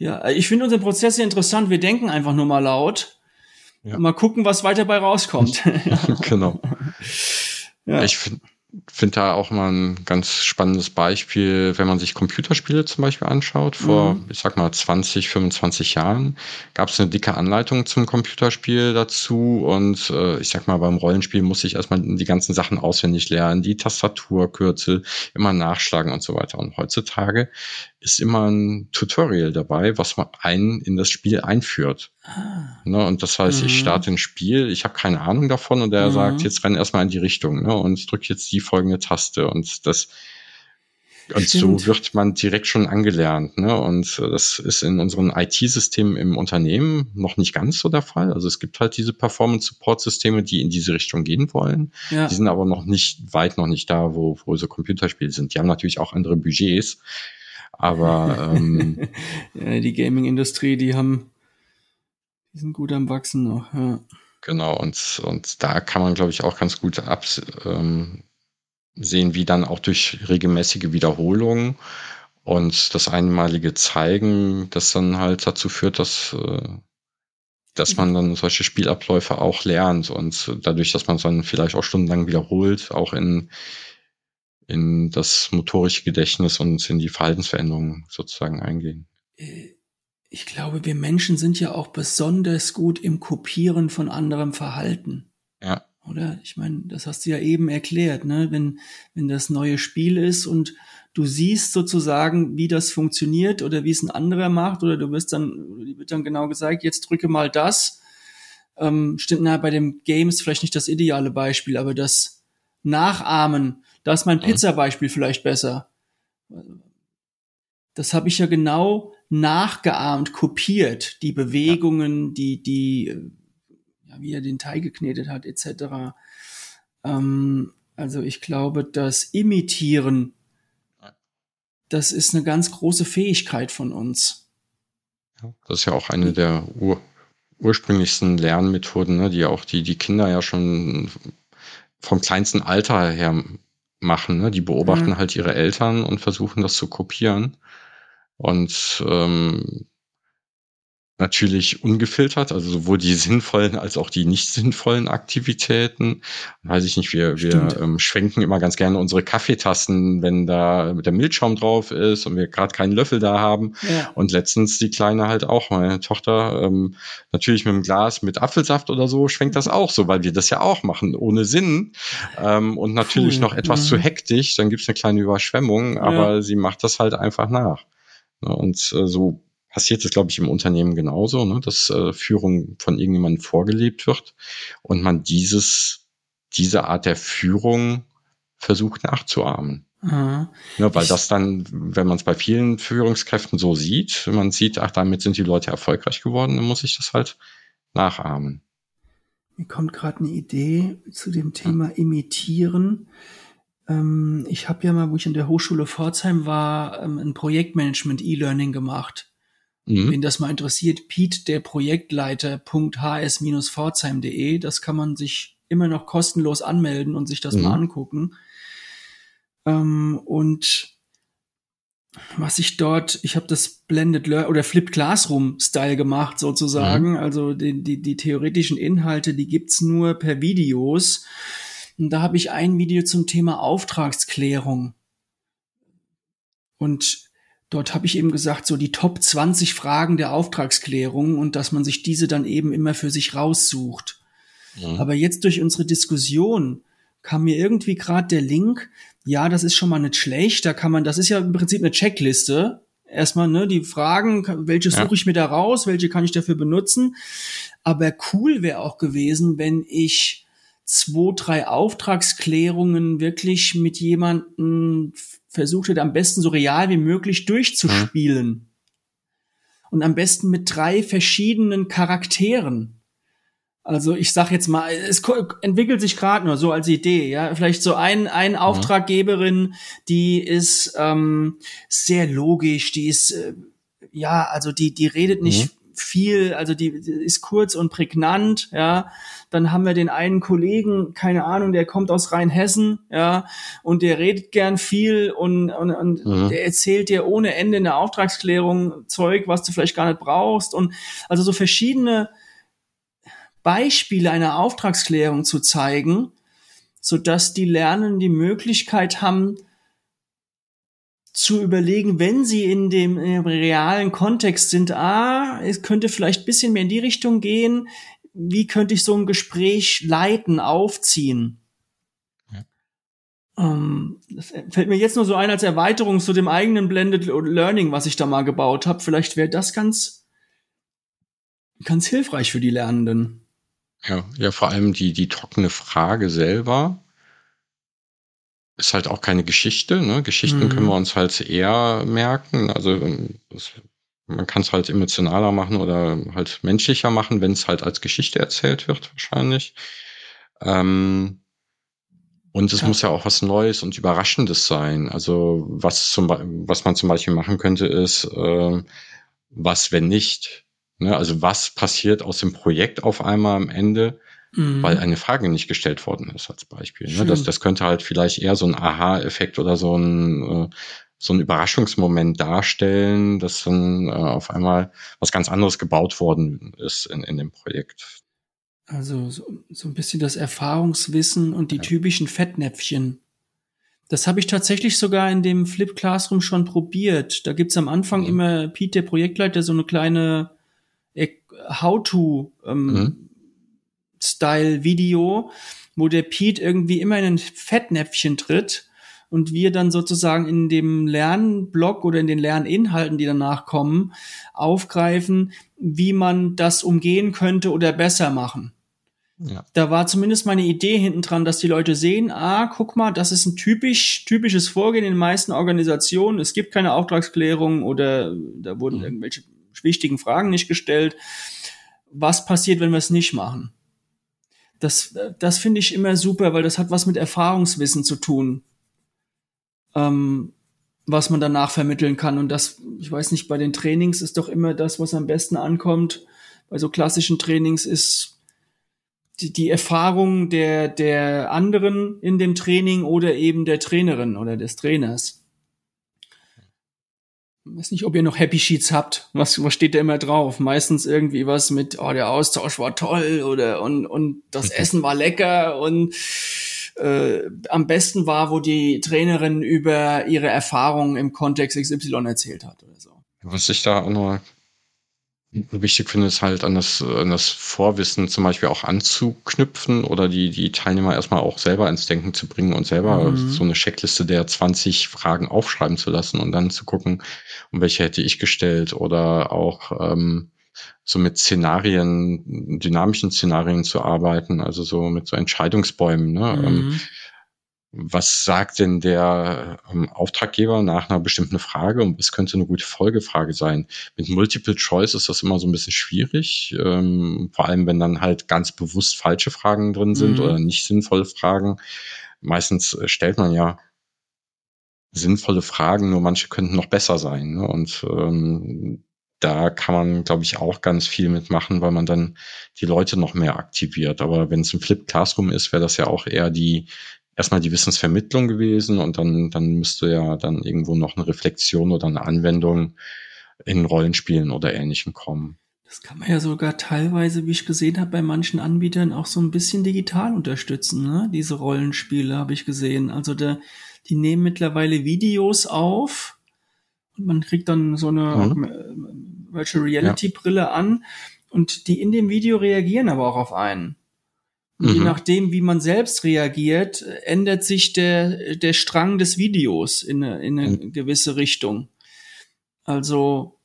ja, ich finde unseren Prozess sehr interessant. Wir denken einfach nur mal laut. Ja. Mal gucken, was weiter bei rauskommt. genau. Ja. Ich finde finde da auch mal ein ganz spannendes Beispiel, wenn man sich Computerspiele zum Beispiel anschaut. Vor, mhm. ich sag mal, 20, 25 Jahren gab es eine dicke Anleitung zum Computerspiel dazu und äh, ich sag mal, beim Rollenspiel muss ich erstmal die ganzen Sachen auswendig lernen, die Tastaturkürzel immer nachschlagen und so weiter. Und heutzutage ist immer ein Tutorial dabei, was man einen in das Spiel einführt. Ah. Ne, und das heißt, mhm. ich starte ein Spiel, ich habe keine Ahnung davon und der mhm. sagt, jetzt renn erstmal in die Richtung ne, und drück jetzt die folgende Taste und das und Stimmt. so wird man direkt schon angelernt. Ne? Und das ist in unseren IT-Systemen im Unternehmen noch nicht ganz so der Fall. Also es gibt halt diese Performance-Support-Systeme, die in diese Richtung gehen wollen. Ja. Die sind aber noch nicht weit noch nicht da, wo, wo so Computerspiele sind. Die haben natürlich auch andere Budgets. Aber ähm, ja, die Gaming-Industrie, die haben, die sind gut am Wachsen noch. Ja. Genau, und, und da kann man, glaube ich, auch ganz gut abs ähm, sehen, wie dann auch durch regelmäßige Wiederholungen und das einmalige Zeigen, das dann halt dazu führt, dass, äh, dass man dann solche Spielabläufe auch lernt und dadurch, dass man es dann vielleicht auch stundenlang wiederholt, auch in, in das motorische Gedächtnis und in die Verhaltensveränderungen sozusagen eingehen. Ich glaube, wir Menschen sind ja auch besonders gut im Kopieren von anderem Verhalten. Ja. Oder? Ich meine, das hast du ja eben erklärt, ne? Wenn, wenn das neue Spiel ist und du siehst sozusagen, wie das funktioniert oder wie es ein anderer macht, oder du wirst dann, wird dann genau gesagt, jetzt drücke mal das. Ähm, stimmt, na, bei dem Games vielleicht nicht das ideale Beispiel, aber das Nachahmen da ist mein. Pizza-Beispiel vielleicht besser. Das habe ich ja genau nachgeahmt, kopiert, die Bewegungen, die, die, ja, wie er den Teig geknetet hat, etc. Ähm, also ich glaube, das Imitieren, das ist eine ganz große Fähigkeit von uns. Das ist ja auch eine der ur ursprünglichsten Lernmethoden, ne, die auch die, die Kinder ja schon vom kleinsten Alter her machen. Ne? Die beobachten mhm. halt ihre Eltern und versuchen das zu kopieren. Und ähm, natürlich ungefiltert, also sowohl die sinnvollen als auch die nicht sinnvollen Aktivitäten. Weiß ich nicht, wir, wir ähm, schwenken immer ganz gerne unsere Kaffeetassen, wenn da der Milchschaum drauf ist und wir gerade keinen Löffel da haben. Ja. Und letztens die Kleine halt auch, meine Tochter, ähm, natürlich mit einem Glas mit Apfelsaft oder so, schwenkt das auch so, weil wir das ja auch machen, ohne Sinn. Ähm, und natürlich cool. noch etwas mhm. zu hektisch, dann gibt's eine kleine Überschwemmung, aber ja. sie macht das halt einfach nach. Und äh, so passiert es, glaube ich, im Unternehmen genauso, ne, dass äh, Führung von irgendjemandem vorgelebt wird und man dieses, diese Art der Führung versucht nachzuahmen. Mhm. Ja, weil das dann, wenn man es bei vielen Führungskräften so sieht, wenn man sieht, ach, damit sind die Leute erfolgreich geworden, dann muss ich das halt nachahmen. Mir kommt gerade eine Idee zu dem Thema Imitieren. Ähm, ich habe ja mal, wo ich in der Hochschule Pforzheim war, ähm, ein Projektmanagement E-Learning gemacht. Mhm. Wen das mal interessiert, Piet, der Projektleiter.hs-pforzheim.de, das kann man sich immer noch kostenlos anmelden und sich das mhm. mal angucken. Ähm, und was ich dort, ich habe das Blended Learn oder Flipped Classroom Style gemacht sozusagen. Mhm. Also die, die, die theoretischen Inhalte, die gibt's nur per Videos. Und da habe ich ein Video zum Thema Auftragsklärung. Und dort habe ich eben gesagt, so die Top 20 Fragen der Auftragsklärung und dass man sich diese dann eben immer für sich raussucht. Ja. Aber jetzt durch unsere Diskussion kam mir irgendwie gerade der Link, ja, das ist schon mal nicht schlecht, da kann man, das ist ja im Prinzip eine Checkliste. Erstmal, ne, die Fragen, welche suche ja. ich mir da raus, welche kann ich dafür benutzen. Aber cool wäre auch gewesen, wenn ich zwei, drei Auftragsklärungen wirklich mit jemandem versucht hätte, am besten so real wie möglich durchzuspielen. Mhm. Und am besten mit drei verschiedenen Charakteren. Also ich sag jetzt mal, es entwickelt sich gerade nur so als Idee, ja. Vielleicht so ein, ein Auftraggeberin, die ist ähm, sehr logisch, die ist äh, ja, also die, die redet nicht mhm viel, also die, ist kurz und prägnant, ja. Dann haben wir den einen Kollegen, keine Ahnung, der kommt aus Rheinhessen, ja, und der redet gern viel und, und, und mhm. der erzählt dir ohne Ende in der Auftragsklärung Zeug, was du vielleicht gar nicht brauchst. Und also so verschiedene Beispiele einer Auftragsklärung zu zeigen, sodass die Lernen die Möglichkeit haben, zu überlegen, wenn sie in dem, in dem realen Kontext sind, ah, es könnte vielleicht bisschen mehr in die Richtung gehen, wie könnte ich so ein Gespräch leiten, aufziehen? Ähm, das fällt mir jetzt nur so ein als Erweiterung zu dem eigenen Blended Learning, was ich da mal gebaut habe. Vielleicht wäre das ganz, ganz hilfreich für die Lernenden. Ja, ja, vor allem die, die trockene Frage selber ist halt auch keine Geschichte. Ne? Geschichten mhm. können wir uns halt eher merken. Also das, man kann es halt emotionaler machen oder halt menschlicher machen, wenn es halt als Geschichte erzählt wird, wahrscheinlich. Ähm, und es ja. muss ja auch was Neues und Überraschendes sein. Also was zum was man zum Beispiel machen könnte, ist, äh, was wenn nicht. Ne? Also was passiert aus dem Projekt auf einmal am Ende, mhm. weil eine Frage nicht gestellt worden ist, als Beispiel. Ne? Das, das könnte halt vielleicht eher so ein Aha-Effekt oder so ein, äh, so ein Überraschungsmoment darstellen, dass dann äh, auf einmal was ganz anderes gebaut worden ist in, in dem Projekt. Also so, so ein bisschen das Erfahrungswissen und die ja. typischen Fettnäpfchen. Das habe ich tatsächlich sogar in dem Flip Classroom schon probiert. Da gibt's am Anfang mhm. immer Pete, der Projektleiter, so eine kleine How-to ähm, mhm. Style-Video, wo der Pete irgendwie immer in ein Fettnäpfchen tritt und wir dann sozusagen in dem Lernblock oder in den Lerninhalten, die danach kommen, aufgreifen, wie man das umgehen könnte oder besser machen. Ja. Da war zumindest meine Idee hinten dran, dass die Leute sehen, ah, guck mal, das ist ein typisch, typisches Vorgehen in den meisten Organisationen. Es gibt keine Auftragsklärung oder da wurden mhm. irgendwelche wichtigen Fragen nicht gestellt. Was passiert, wenn wir es nicht machen? Das, das finde ich immer super, weil das hat was mit Erfahrungswissen zu tun, ähm, was man danach vermitteln kann. Und das, ich weiß nicht, bei den Trainings ist doch immer das, was am besten ankommt. Bei so klassischen Trainings ist die, die Erfahrung der, der anderen in dem Training oder eben der Trainerin oder des Trainers. Ich weiß nicht, ob ihr noch Happy Sheets habt. Was, was steht da immer drauf? Meistens irgendwie was mit, oh, der Austausch war toll oder und, und das Essen war lecker und äh, am besten war, wo die Trainerin über ihre Erfahrungen im Kontext XY erzählt hat oder so. Was ich da auch noch wichtig finde, ist halt an das, an das Vorwissen zum Beispiel auch anzuknüpfen oder die, die Teilnehmer erstmal auch selber ins Denken zu bringen und selber mhm. so eine Checkliste der 20 Fragen aufschreiben zu lassen und dann zu gucken, um welche hätte ich gestellt oder auch ähm, so mit Szenarien, dynamischen Szenarien zu arbeiten, also so mit so Entscheidungsbäumen. Ne? Ähm, mhm was sagt denn der ähm, Auftraggeber nach einer bestimmten Frage und was könnte eine gute Folgefrage sein? Mit Multiple Choice ist das immer so ein bisschen schwierig, ähm, vor allem wenn dann halt ganz bewusst falsche Fragen drin sind mhm. oder nicht sinnvolle Fragen. Meistens äh, stellt man ja sinnvolle Fragen, nur manche könnten noch besser sein. Ne? Und ähm, da kann man, glaube ich, auch ganz viel mitmachen, weil man dann die Leute noch mehr aktiviert. Aber wenn es ein Flip Classroom ist, wäre das ja auch eher die erstmal die Wissensvermittlung gewesen und dann, dann müsste ja dann irgendwo noch eine Reflexion oder eine Anwendung in Rollenspielen oder ähnlichem kommen. Das kann man ja sogar teilweise, wie ich gesehen habe, bei manchen Anbietern auch so ein bisschen digital unterstützen, ne? Diese Rollenspiele habe ich gesehen. Also der, die nehmen mittlerweile Videos auf und man kriegt dann so eine mhm. Virtual Reality Brille ja. an und die in dem Video reagieren aber auch auf einen. Mhm. Je nachdem, wie man selbst reagiert, ändert sich der, der Strang des Videos in eine, in eine mhm. gewisse Richtung. Also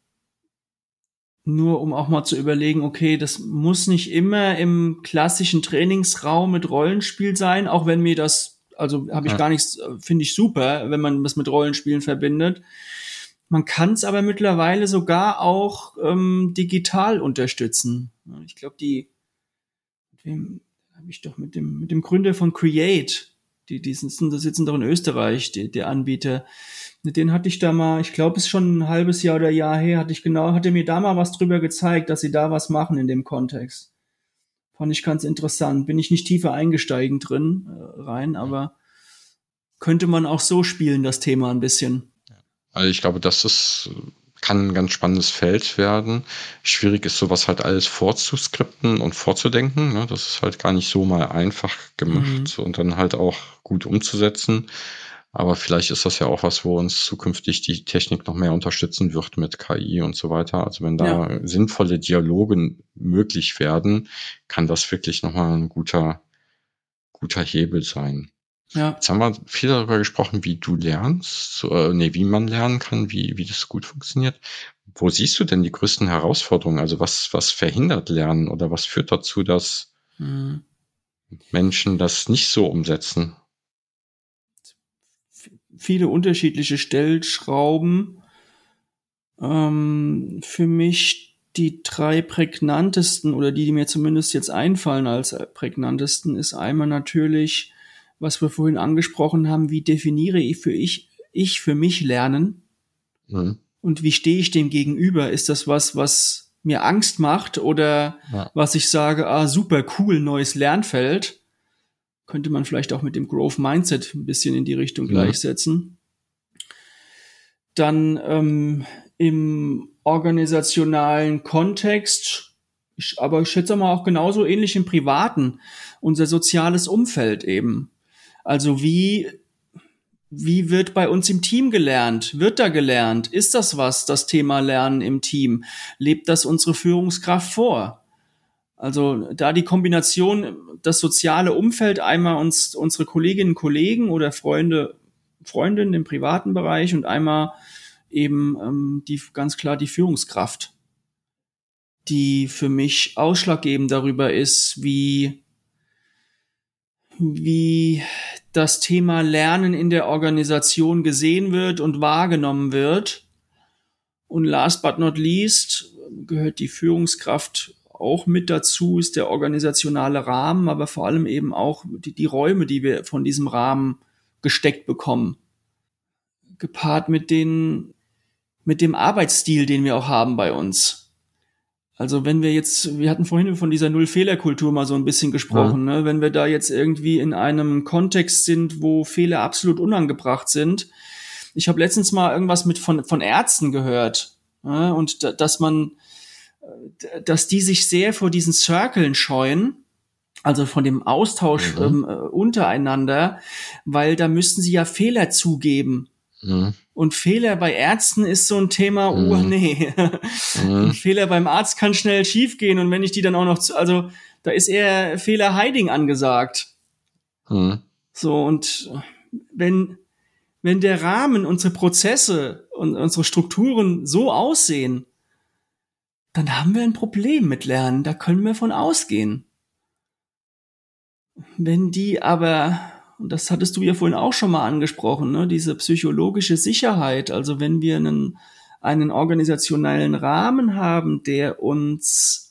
nur um auch mal zu überlegen, okay, das muss nicht immer im klassischen Trainingsraum mit Rollenspiel sein, auch wenn mir das, also habe ich ja. gar nichts, finde ich super, wenn man das mit Rollenspielen verbindet. Man kann es aber mittlerweile sogar auch ähm, digital unterstützen. Ich glaube, die, habe ich doch mit dem, mit dem Gründer von Create, die, die sitzen, die sitzen doch in Österreich, die, der Anbieter. Mit denen hatte ich da mal, ich glaube, es ist schon ein halbes Jahr oder Jahr her, hatte ich genau, hatte mir da mal was drüber gezeigt, dass sie da was machen in dem Kontext. Fand ich ganz interessant. Bin ich nicht tiefer eingesteigen drin äh, rein, aber könnte man auch so spielen, das Thema ein bisschen. Also ich glaube, das ist kann ein ganz spannendes Feld werden. Schwierig ist sowas halt alles vorzuskripten und vorzudenken. Ne? Das ist halt gar nicht so mal einfach gemacht mhm. und dann halt auch gut umzusetzen. Aber vielleicht ist das ja auch was, wo uns zukünftig die Technik noch mehr unterstützen wird mit KI und so weiter. Also wenn da ja. sinnvolle Dialoge möglich werden, kann das wirklich nochmal ein guter, guter Hebel sein. Ja. Jetzt haben wir viel darüber gesprochen, wie du lernst, äh, nee, wie man lernen kann, wie, wie das gut funktioniert. Wo siehst du denn die größten Herausforderungen? Also was, was verhindert Lernen oder was führt dazu, dass mhm. Menschen das nicht so umsetzen? Viele unterschiedliche Stellschrauben. Ähm, für mich die drei prägnantesten oder die, die mir zumindest jetzt einfallen als prägnantesten, ist einmal natürlich, was wir vorhin angesprochen haben, wie definiere ich für ich, ich für mich Lernen? Mhm. Und wie stehe ich dem gegenüber? Ist das was, was mir Angst macht oder ja. was ich sage, ah, super cool, neues Lernfeld? Könnte man vielleicht auch mit dem Growth Mindset ein bisschen in die Richtung gleichsetzen. Dann ähm, im organisationalen Kontext, ich, aber ich schätze mal auch genauso ähnlich im privaten, unser soziales Umfeld eben. Also wie wie wird bei uns im Team gelernt? Wird da gelernt? Ist das was, das Thema Lernen im Team? Lebt das unsere Führungskraft vor? Also da die Kombination, das soziale Umfeld, einmal uns, unsere Kolleginnen und Kollegen oder Freunde, Freundinnen im privaten Bereich und einmal eben ähm, die ganz klar die Führungskraft, die für mich ausschlaggebend darüber ist, wie wie das Thema Lernen in der Organisation gesehen wird und wahrgenommen wird. Und last but not least gehört die Führungskraft auch mit dazu ist der organisationale Rahmen, aber vor allem eben auch die, die Räume, die wir von diesem Rahmen gesteckt bekommen. Gepaart mit den, mit dem Arbeitsstil, den wir auch haben bei uns. Also wenn wir jetzt, wir hatten vorhin von dieser Null-Fehler-Kultur mal so ein bisschen gesprochen, ja. ne? wenn wir da jetzt irgendwie in einem Kontext sind, wo Fehler absolut unangebracht sind. Ich habe letztens mal irgendwas mit von, von Ärzten gehört ne? und da, dass man dass die sich sehr vor diesen Circlen scheuen, also von dem Austausch mhm. ähm, äh, untereinander, weil da müssten sie ja Fehler zugeben. Mhm. Und Fehler bei Ärzten ist so ein Thema, mhm. oh nee. Mhm. Fehler beim Arzt kann schnell schiefgehen und wenn ich die dann auch noch, zu, also da ist eher Fehler Hiding angesagt. Mhm. So, und wenn, wenn der Rahmen, unsere Prozesse und unsere Strukturen so aussehen, dann haben wir ein Problem mit Lernen. Da können wir von ausgehen. Wenn die aber, und das hattest du ja vorhin auch schon mal angesprochen, ne, diese psychologische Sicherheit, also wenn wir einen, einen organisationellen Rahmen haben, der uns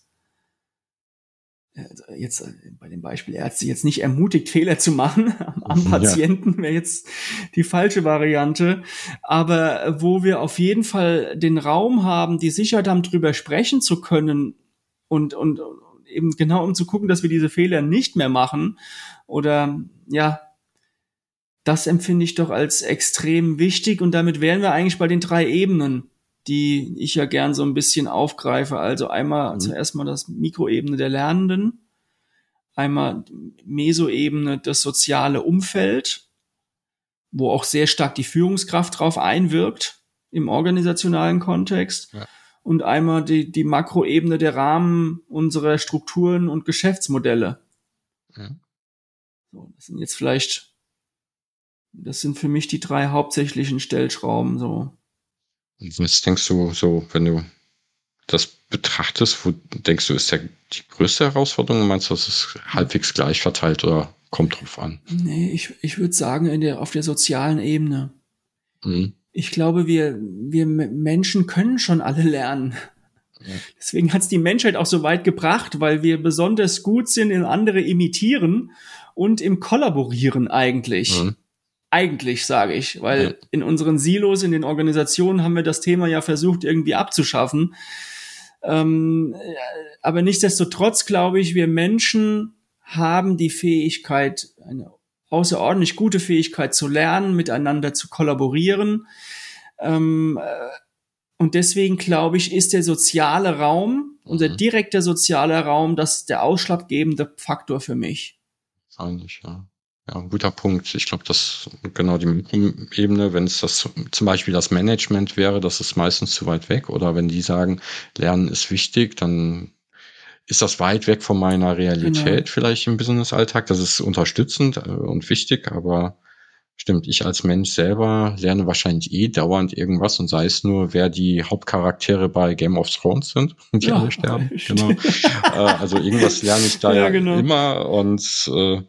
jetzt äh, bei dem Beispiel Ärzte jetzt nicht ermutigt, Fehler zu machen am Patienten, wäre jetzt die falsche Variante. Aber äh, wo wir auf jeden Fall den Raum haben, die Sicherheit haben, drüber sprechen zu können und, und eben genau um zu gucken, dass wir diese Fehler nicht mehr machen. Oder ja, das empfinde ich doch als extrem wichtig. Und damit wären wir eigentlich bei den drei Ebenen die ich ja gern so ein bisschen aufgreife. Also einmal mhm. zuerst mal das Mikroebene der Lernenden, einmal Mesoebene das soziale Umfeld, wo auch sehr stark die Führungskraft drauf einwirkt im organisationalen Kontext. Ja. Und einmal die, die Makroebene der Rahmen unserer Strukturen und Geschäftsmodelle. Ja. So, das sind jetzt vielleicht, das sind für mich die drei hauptsächlichen Stellschrauben, so. Und was denkst du so, wenn du das betrachtest, wo denkst du, ist der, die größte Herausforderung? Meinst du, das ist halbwegs gleich verteilt oder kommt drauf an? Nee, ich, ich würde sagen, in der, auf der sozialen Ebene. Mhm. Ich glaube, wir, wir Menschen können schon alle lernen. Ja. Deswegen hat es die Menschheit auch so weit gebracht, weil wir besonders gut sind in andere imitieren und im Kollaborieren eigentlich. Mhm. Eigentlich, sage ich, weil ja. in unseren Silos, in den Organisationen haben wir das Thema ja versucht, irgendwie abzuschaffen. Ähm, aber nichtsdestotrotz glaube ich, wir Menschen haben die Fähigkeit, eine außerordentlich gute Fähigkeit zu lernen, miteinander zu kollaborieren. Ähm, äh, Und deswegen glaube ich, ist der soziale Raum, unser Mhm. direkter sozialer Raum, das der ausschlaggebende Faktor für mich. Wahrscheinlich, ja. Ja, ein guter Punkt. Ich glaube, dass genau die Mikroebene, wenn es das zum Beispiel das Management wäre, das ist meistens zu weit weg. Oder wenn die sagen, Lernen ist wichtig, dann ist das weit weg von meiner Realität Genau. vielleicht im Business-Alltag. Das ist unterstützend äh, und wichtig, aber stimmt, ich als Mensch selber lerne wahrscheinlich eh dauernd irgendwas und sei es nur, wer die Hauptcharaktere bei Game of Thrones sind, die Ja, alle sterben. Genau. äh, also irgendwas lerne ich da Ja, ja, genau. immer und äh,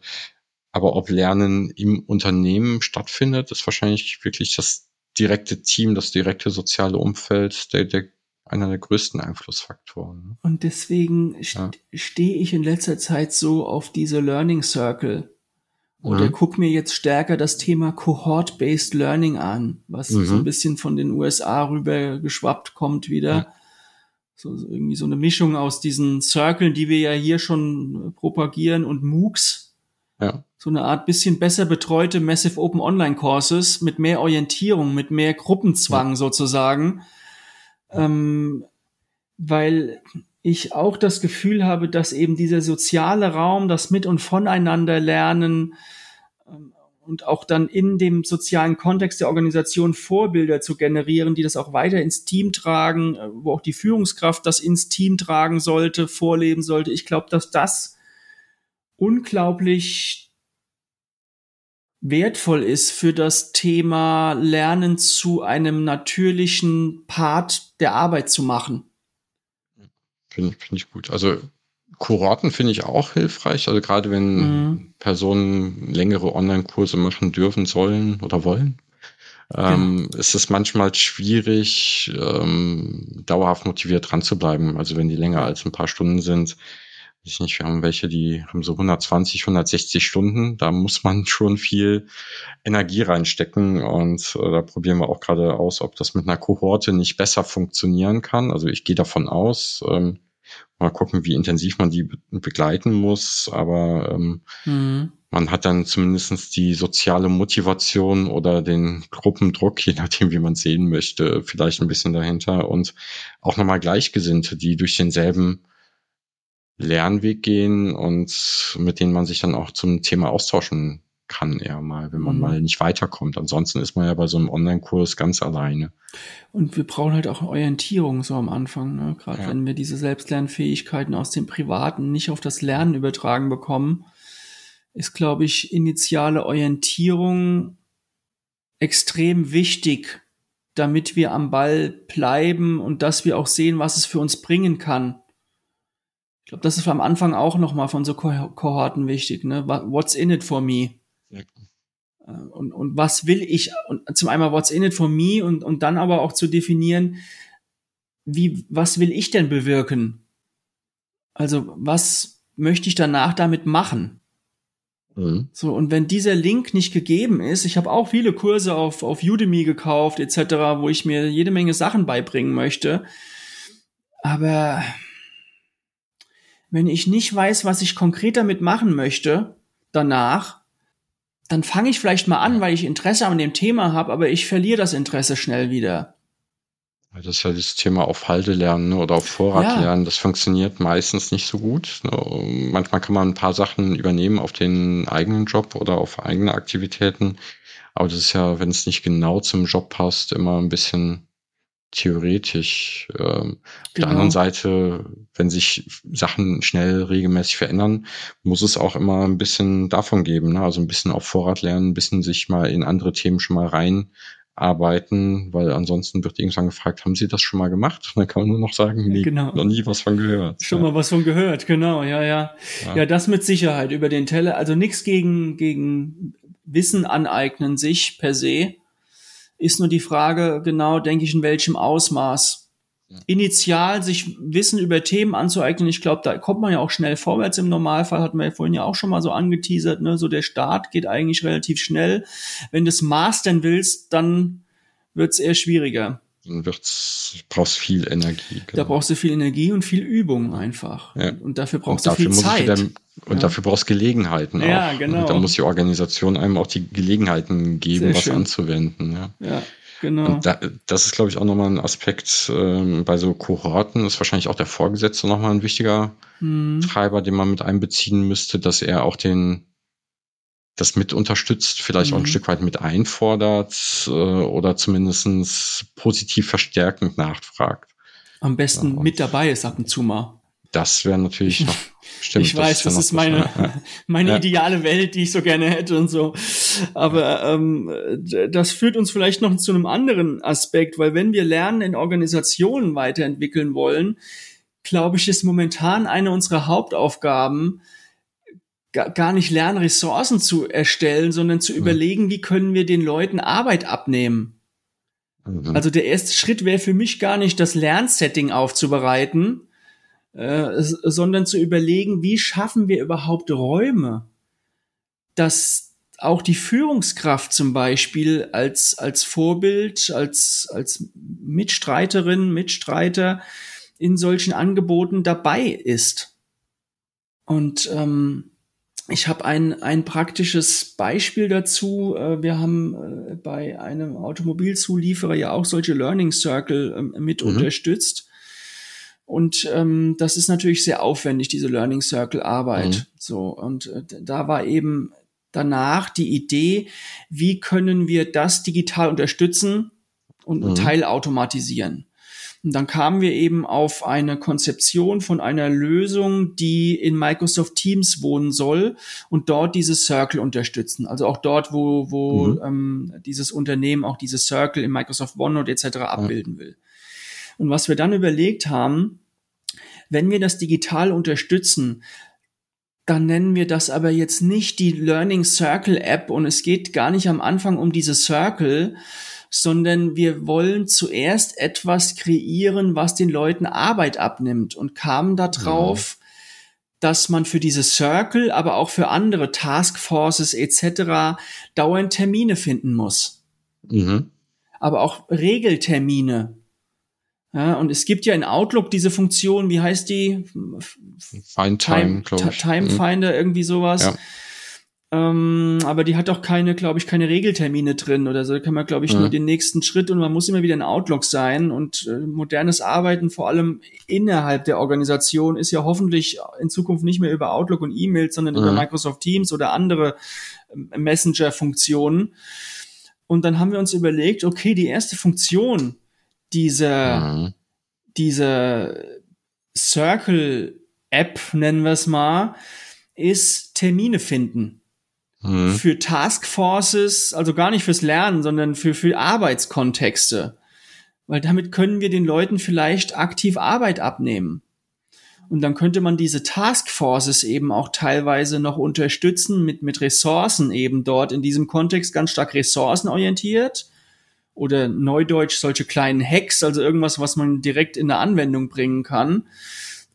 aber ob Lernen im Unternehmen stattfindet, ist wahrscheinlich wirklich das direkte Team, das direkte soziale Umfeld, der, der einer der größten Einflussfaktoren. ne? Und deswegen st Ja. stehe ich in letzter Zeit so auf diese Learning Circle. Oder Mhm. guck mir jetzt stärker das Thema Cohort-Based Learning an, was Mhm. so ein bisschen von den USA rüber geschwappt kommt wieder. Ja. So, irgendwie so eine Mischung aus diesen Circlen, die wir ja hier schon propagieren und MOOCs. Ja. So eine Art bisschen besser betreute Massive Open Online Courses mit mehr Orientierung, mit mehr Gruppenzwang sozusagen. Ähm, weil ich auch das Gefühl habe, dass eben dieser soziale Raum, das Mit- und Voneinander lernen ähm, und auch dann in dem sozialen Kontext der Organisation Vorbilder zu generieren, die das auch weiter ins Team tragen, äh, wo auch die Führungskraft das ins Team tragen sollte, vorleben sollte. Ich glaube, dass das unglaublich wertvoll ist für das Thema Lernen zu einem natürlichen Part der Arbeit zu machen. Finde finde ich gut. Also Kohorten finde ich auch hilfreich. Also gerade wenn Mhm. Personen längere Online-Kurse machen dürfen, sollen oder wollen, ähm, ist es manchmal schwierig, ähm, dauerhaft motiviert dran zu bleiben. Also wenn die länger als ein paar Stunden sind. Ich nicht, wir haben welche, die haben so 120, 160 Stunden. Da muss man schon viel Energie reinstecken und äh, da probieren wir auch gerade aus, ob das mit einer Kohorte nicht besser funktionieren kann. Also ich gehe davon aus. Ähm, mal gucken, wie intensiv man die be begleiten muss, aber ähm, Mhm. man hat dann zumindestens die soziale Motivation oder den Gruppendruck, je nachdem, wie man es sehen möchte, vielleicht ein bisschen dahinter und auch nochmal Gleichgesinnte, die durch denselben Lernweg gehen und mit denen man sich dann auch zum Thema austauschen kann, eher mal, wenn man Mhm. mal nicht weiterkommt. Ansonsten ist man ja bei so einem Online-Kurs ganz alleine. Und wir brauchen halt auch Orientierung so am Anfang, ne? gerade Ja. wenn wir diese Selbstlernfähigkeiten aus dem Privaten nicht auf das Lernen übertragen bekommen, ist, glaube ich, initiale Orientierung extrem wichtig, damit wir am Ball bleiben und dass wir auch sehen, was es für uns bringen kann. Ich glaube, das ist am Anfang auch nochmal von so Ko- Kohorten wichtig. Ne? What's in it for me? Ja. Äh, Und, und was will ich? Und zum einmal what's in it for me und, und dann aber auch zu definieren, wie, was will ich denn bewirken? Also, was möchte ich danach damit machen? Mhm. So, und wenn dieser Link nicht gegeben ist, ich habe auch viele Kurse auf, auf Udemy gekauft, etc., wo ich mir jede Menge Sachen beibringen möchte. Aber wenn ich nicht weiß, was ich konkret damit machen möchte, danach, dann fange ich vielleicht mal an, weil ich Interesse an dem Thema habe, aber ich verliere das Interesse schnell wieder. Das ist ja das Thema auf Halde lernen ne, oder auf Vorrat Ja. lernen. Das funktioniert meistens nicht so gut. Ne. Manchmal kann man ein paar Sachen übernehmen auf den eigenen Job oder auf eigene Aktivitäten. Aber das ist ja, wenn es nicht genau zum Job passt, immer ein bisschen theoretisch. Ähm, Auf der Genau. anderen Seite, wenn sich Sachen schnell regelmäßig verändern, muss es auch immer ein bisschen davon geben. Ne? Also ein bisschen auf Vorrat lernen, ein bisschen sich mal in andere Themen schon mal reinarbeiten, weil ansonsten wird irgendwann gefragt, haben Sie das schon mal gemacht? Und dann kann man nur noch sagen, nee, Genau. noch nie was von gehört. Schon mal was von gehört, genau, ja, ja. Ja. Ja, das mit Sicherheit über den Teller. Also nichts gegen, gegen Wissen aneignen sich per se. Ist nur die Frage, genau, denke ich, in welchem Ausmaß. Ja. Initial sich Wissen über Themen anzueignen, ich glaube, da kommt man ja auch schnell vorwärts im Normalfall, hatten wir ja vorhin ja auch schon mal so angeteasert, ne? So der Start geht eigentlich relativ schnell. Wenn du es mastern willst, dann wird's eher schwieriger. Dann wird's, brauchst viel Energie. Da genau. brauchst du viel Energie und viel Übung einfach. Ja. Und dafür Und brauchst du dafür viel muss Zeit. Und Ja. dafür brauchst Gelegenheiten Ja, auch. genau. Und da muss die Organisation einem auch die Gelegenheiten geben, Sehr was schön. anzuwenden. Ja. Ja. Genau. Da, das ist, glaube ich, auch nochmal ein Aspekt ähm, bei so Kohorten, ist wahrscheinlich auch der Vorgesetzte nochmal ein wichtiger hm. Treiber, den man mit einbeziehen müsste, dass er auch den das mit unterstützt, vielleicht mhm. auch ein mhm. Stück weit mit einfordert äh, oder zumindestens positiv verstärkend nachfragt. Am besten ja, mit dabei ist ab und zu mal. Das wäre natürlich noch stimmt. ich weiß, das, das ist meine, meine ja. ideale Welt, die ich so gerne hätte und so. Aber ähm, das führt uns vielleicht noch zu einem anderen Aspekt, weil wenn wir Lernen in Organisationen weiterentwickeln wollen, glaube ich, ist momentan eine unserer Hauptaufgaben, gar nicht lernen, Ressourcen zu erstellen, sondern zu mhm. überlegen, wie können wir den Leuten Arbeit abnehmen. Mhm. Also der erste Schritt wäre für mich gar nicht, das Lernsetting aufzubereiten, äh, sondern zu überlegen, wie schaffen wir überhaupt Räume, dass auch die Führungskraft zum Beispiel als, als Vorbild, als, als Mitstreiterin, Mitstreiter in solchen Angeboten dabei ist. Und ähm, ich habe ein, ein praktisches Beispiel dazu. Äh, wir haben äh, bei einem Automobilzulieferer ja auch solche Learning Circle ähm, mit mhm. unterstützt. Und ähm, das ist natürlich sehr aufwendig, diese Learning Circle Arbeit. Mhm. So, und äh, da war eben danach die Idee, wie können wir das digital unterstützen und mhm. teilautomatisieren. Und dann kamen wir eben auf eine Konzeption von einer Lösung, die in Microsoft Teams wohnen soll und dort diese Circle unterstützen. Also auch dort, wo, wo mhm. ähm, dieses Unternehmen auch diese Circle in Microsoft OneNote etc. abbilden will. Und was wir dann überlegt haben, wenn wir das digital unterstützen, dann nennen wir das aber jetzt nicht die Learning Circle App und es geht gar nicht am Anfang um diese Circle, sondern wir wollen zuerst etwas kreieren, was den Leuten Arbeit abnimmt und kamen darauf, ja. dass man für diese Circle, aber auch für andere Taskforces etc. dauernd Termine finden muss. Mhm. Aber auch Regeltermine. Ja, und es gibt ja in Outlook diese Funktion, wie heißt die? Find Time, Time, Time Finder, mhm. irgendwie sowas. Ja ähm, aber die hat auch keine, glaube ich, keine Regeltermine drin oder so. Da kann man, glaube ich, mhm. nur den nächsten Schritt und man muss immer wieder in Outlook sein. Und äh, modernes Arbeiten, vor allem innerhalb der Organisation, ist ja hoffentlich in Zukunft nicht mehr über Outlook und E-Mails, sondern mhm. über Microsoft Teams oder andere äh, Messenger-Funktionen. Und dann haben wir uns überlegt, okay, die erste Funktion dieser, mhm. dieser Circle-App, nennen wir es mal, ist Termine finden mhm. für Taskforces, also gar nicht fürs Lernen, sondern für, für Arbeitskontexte. Weil damit können wir den Leuten vielleicht aktiv Arbeit abnehmen. Und dann könnte man diese Taskforces eben auch teilweise noch unterstützen mit, mit Ressourcen eben dort in diesem Kontext ganz stark ressourcenorientiert oder neudeutsch solche kleinen Hacks, also irgendwas, was man direkt in der Anwendung bringen kann.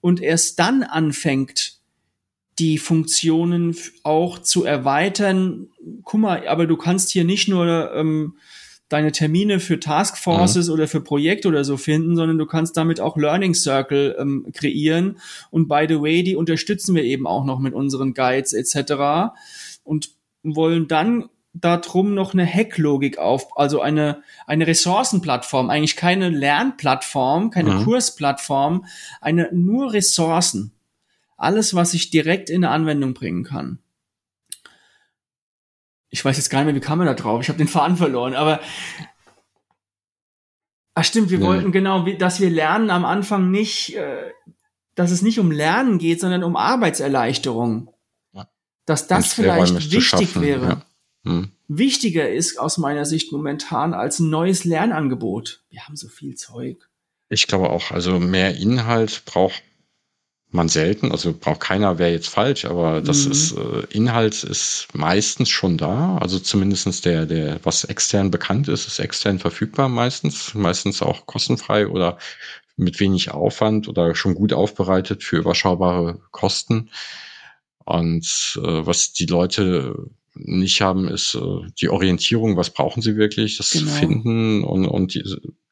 Und erst dann anfängt, die Funktionen auch zu erweitern. Guck mal, aber du kannst hier nicht nur ähm, deine Termine für Taskforces mhm. oder für Projekte oder so finden, sondern du kannst damit auch Learning Circle ähm, kreieren. Und by the way, die unterstützen wir eben auch noch mit unseren Guides etc. Und wollen dann darum noch eine Hacklogik auf, also eine, eine Ressourcenplattform, eigentlich keine Lernplattform, keine mhm. Kursplattform, eine nur Ressourcen. Alles, was ich direkt in eine Anwendung bringen kann. Ich weiß jetzt gar nicht mehr, wie kam man da drauf? Ich habe den Faden verloren, aber Ach stimmt, wir nee. wollten genau, dass wir lernen am Anfang nicht, äh, dass es nicht um Lernen geht, sondern um Arbeitserleichterung. Ja. Dass das vielleicht wichtig wäre. Ja. Hm. Wichtiger ist aus meiner Sicht momentan als ein neues Lernangebot. Wir haben so viel Zeug. Ich glaube auch, also mehr Inhalt braucht man selten, also braucht keiner, wäre jetzt falsch, aber das mhm. ist, äh, Inhalt ist meistens schon da, also zumindestens der, der, was extern bekannt ist, ist extern verfügbar meistens, meistens auch kostenfrei oder mit wenig Aufwand oder schon gut aufbereitet für überschaubare Kosten. Und äh, was die Leute nicht haben, ist äh, die Orientierung, was brauchen sie wirklich, das genau. zu finden und, und die,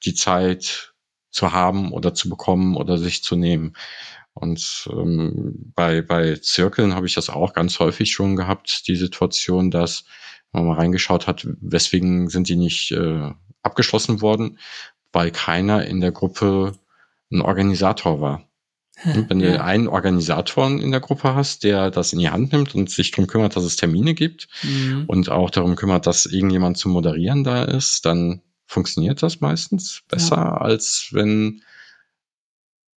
die Zeit zu haben oder zu bekommen oder sich zu nehmen. Und ähm, bei, bei Zirkeln habe ich das auch ganz häufig schon gehabt, die Situation, dass man mal reingeschaut hat, weswegen sind die nicht äh, abgeschlossen worden, weil keiner in der Gruppe ein Organisator war. Und wenn ja. du einen Organisator in der Gruppe hast, der das in die Hand nimmt und sich darum kümmert, dass es Termine gibt mhm. und auch darum kümmert, dass irgendjemand zum Moderieren da ist, dann funktioniert das meistens besser, ja. als wenn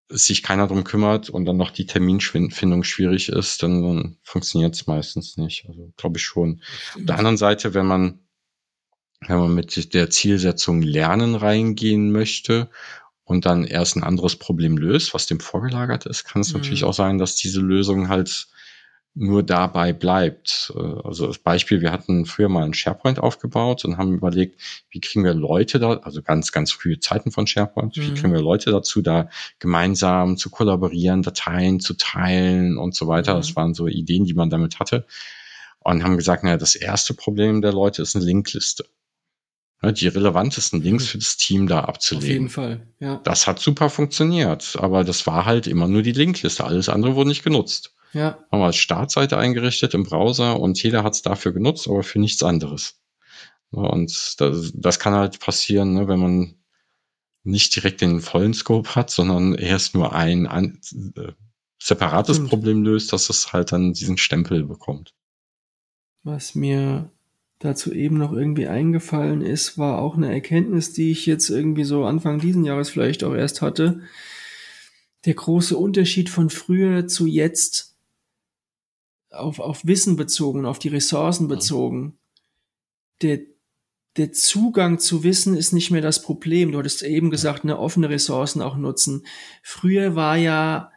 sich keiner drum kümmert und dann noch die Terminfindung schwierig ist, dann, dann funktioniert es meistens nicht. Also glaube ich schon. Auf der anderen Seite, wenn man wenn man mit der Zielsetzung Lernen reingehen möchte und dann erst ein anderes Problem löst, was dem vorgelagert ist, kann es mhm. natürlich auch sein, dass diese Lösung halt nur dabei bleibt. Äh, also als Beispiel, wir hatten früher mal einen SharePoint aufgebaut und haben überlegt, wie kriegen wir Leute da, also ganz, ganz frühe Zeiten von SharePoint, mhm. wie kriegen wir Leute dazu, da gemeinsam zu kollaborieren, Dateien zu teilen und so weiter. Mhm. Das waren so Ideen, die man damit hatte. Und haben gesagt, naja, das erste Problem der Leute ist eine Linkliste. Die relevantesten Links mhm. für das Team da abzulegen. Auf jeden Fall, ja. Das hat super funktioniert, aber das war halt immer nur die Linkliste. Alles andere wurde nicht genutzt. Ja. Haben wir als Startseite eingerichtet im Browser und jeder hat es dafür genutzt, aber für nichts anderes. Und das, das kann halt passieren, ne, wenn man nicht direkt den vollen Scope hat, sondern erst nur ein, ein äh, separates. Problem löst, dass es halt dann diesen Stempel bekommt. Was mir dazu eben noch irgendwie eingefallen ist, war auch eine Erkenntnis, die ich jetzt irgendwie so Anfang diesen Jahres vielleicht auch erst hatte. Der große Unterschied von früher zu jetzt auf, auf Wissen bezogen, auf die Ressourcen bezogen. Der, der Zugang zu Wissen ist nicht mehr das Problem. Du hattest eben gesagt, eine offene Ressourcen auch nutzen. Früher war ja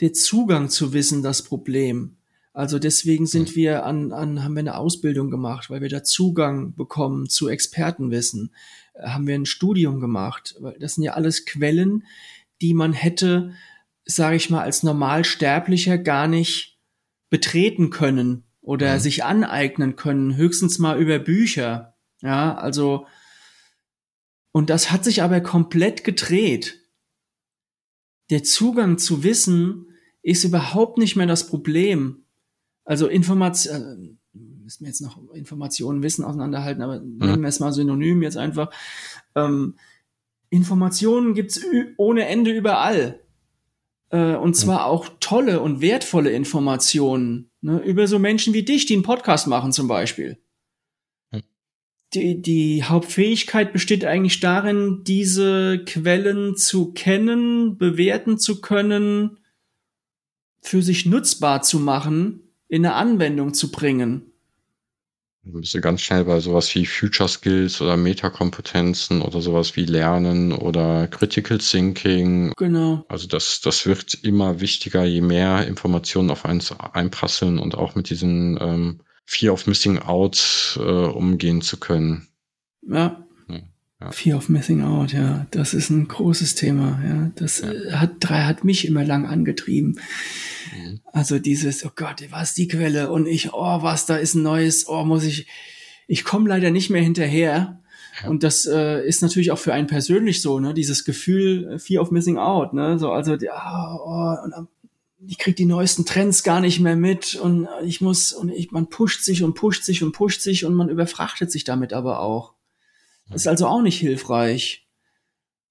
der Zugang zu Wissen das Problem. Also deswegen sind wir an, an, haben wir eine Ausbildung gemacht, weil wir da Zugang bekommen zu Expertenwissen. Äh, haben wir ein Studium gemacht. Das sind ja alles Quellen, die man hätte, sage ich mal, als Normalsterblicher gar nicht betreten können oder mhm. sich aneignen können, höchstens mal über Bücher. Ja, also, und das hat sich aber komplett gedreht. Der Zugang zu Wissen ist überhaupt nicht mehr das Problem. Also Information, äh, müssen wir jetzt noch Informationen, Wissen auseinanderhalten, aber mhm. nehmen wir es mal synonym jetzt einfach. Ähm, Informationen gibt's ohne Ende überall. Äh, und zwar auch tolle und wertvolle Informationen ne, über so Menschen wie dich, die einen Podcast machen zum Beispiel. Die, die Hauptfähigkeit besteht eigentlich darin, diese Quellen zu kennen, bewerten zu können, für sich nutzbar zu machen, in eine Anwendung zu bringen. Du bist ja ganz schnell bei sowas wie Future Skills oder Metakompetenzen oder sowas wie Lernen oder Critical Thinking. Genau. Also das, das wird immer wichtiger, je mehr Informationen auf eins einprasseln und auch mit diesen ähm, Fear of Missing Out äh, umgehen zu können. Ja. Ja. Fear of Missing Out, ja, das ist ein großes Thema. Ja, das ja. Äh, hat drei hat mich immer lang angetrieben. Mhm. Also dieses, oh Gott, was die Quelle? Und ich, oh, was, da ist ein neues, oh, muss ich, ich komme leider nicht mehr hinterher. Ja. Und das äh, ist natürlich auch für einen persönlich so, ne? Dieses Gefühl, äh, Fear of Missing Out, ne? So, also, oh, oh, und ich krieg die neuesten Trends gar nicht mehr mit und ich muss und ich, man pusht sich und pusht sich und pusht sich und man überfrachtet sich damit aber auch. Ist also auch nicht hilfreich.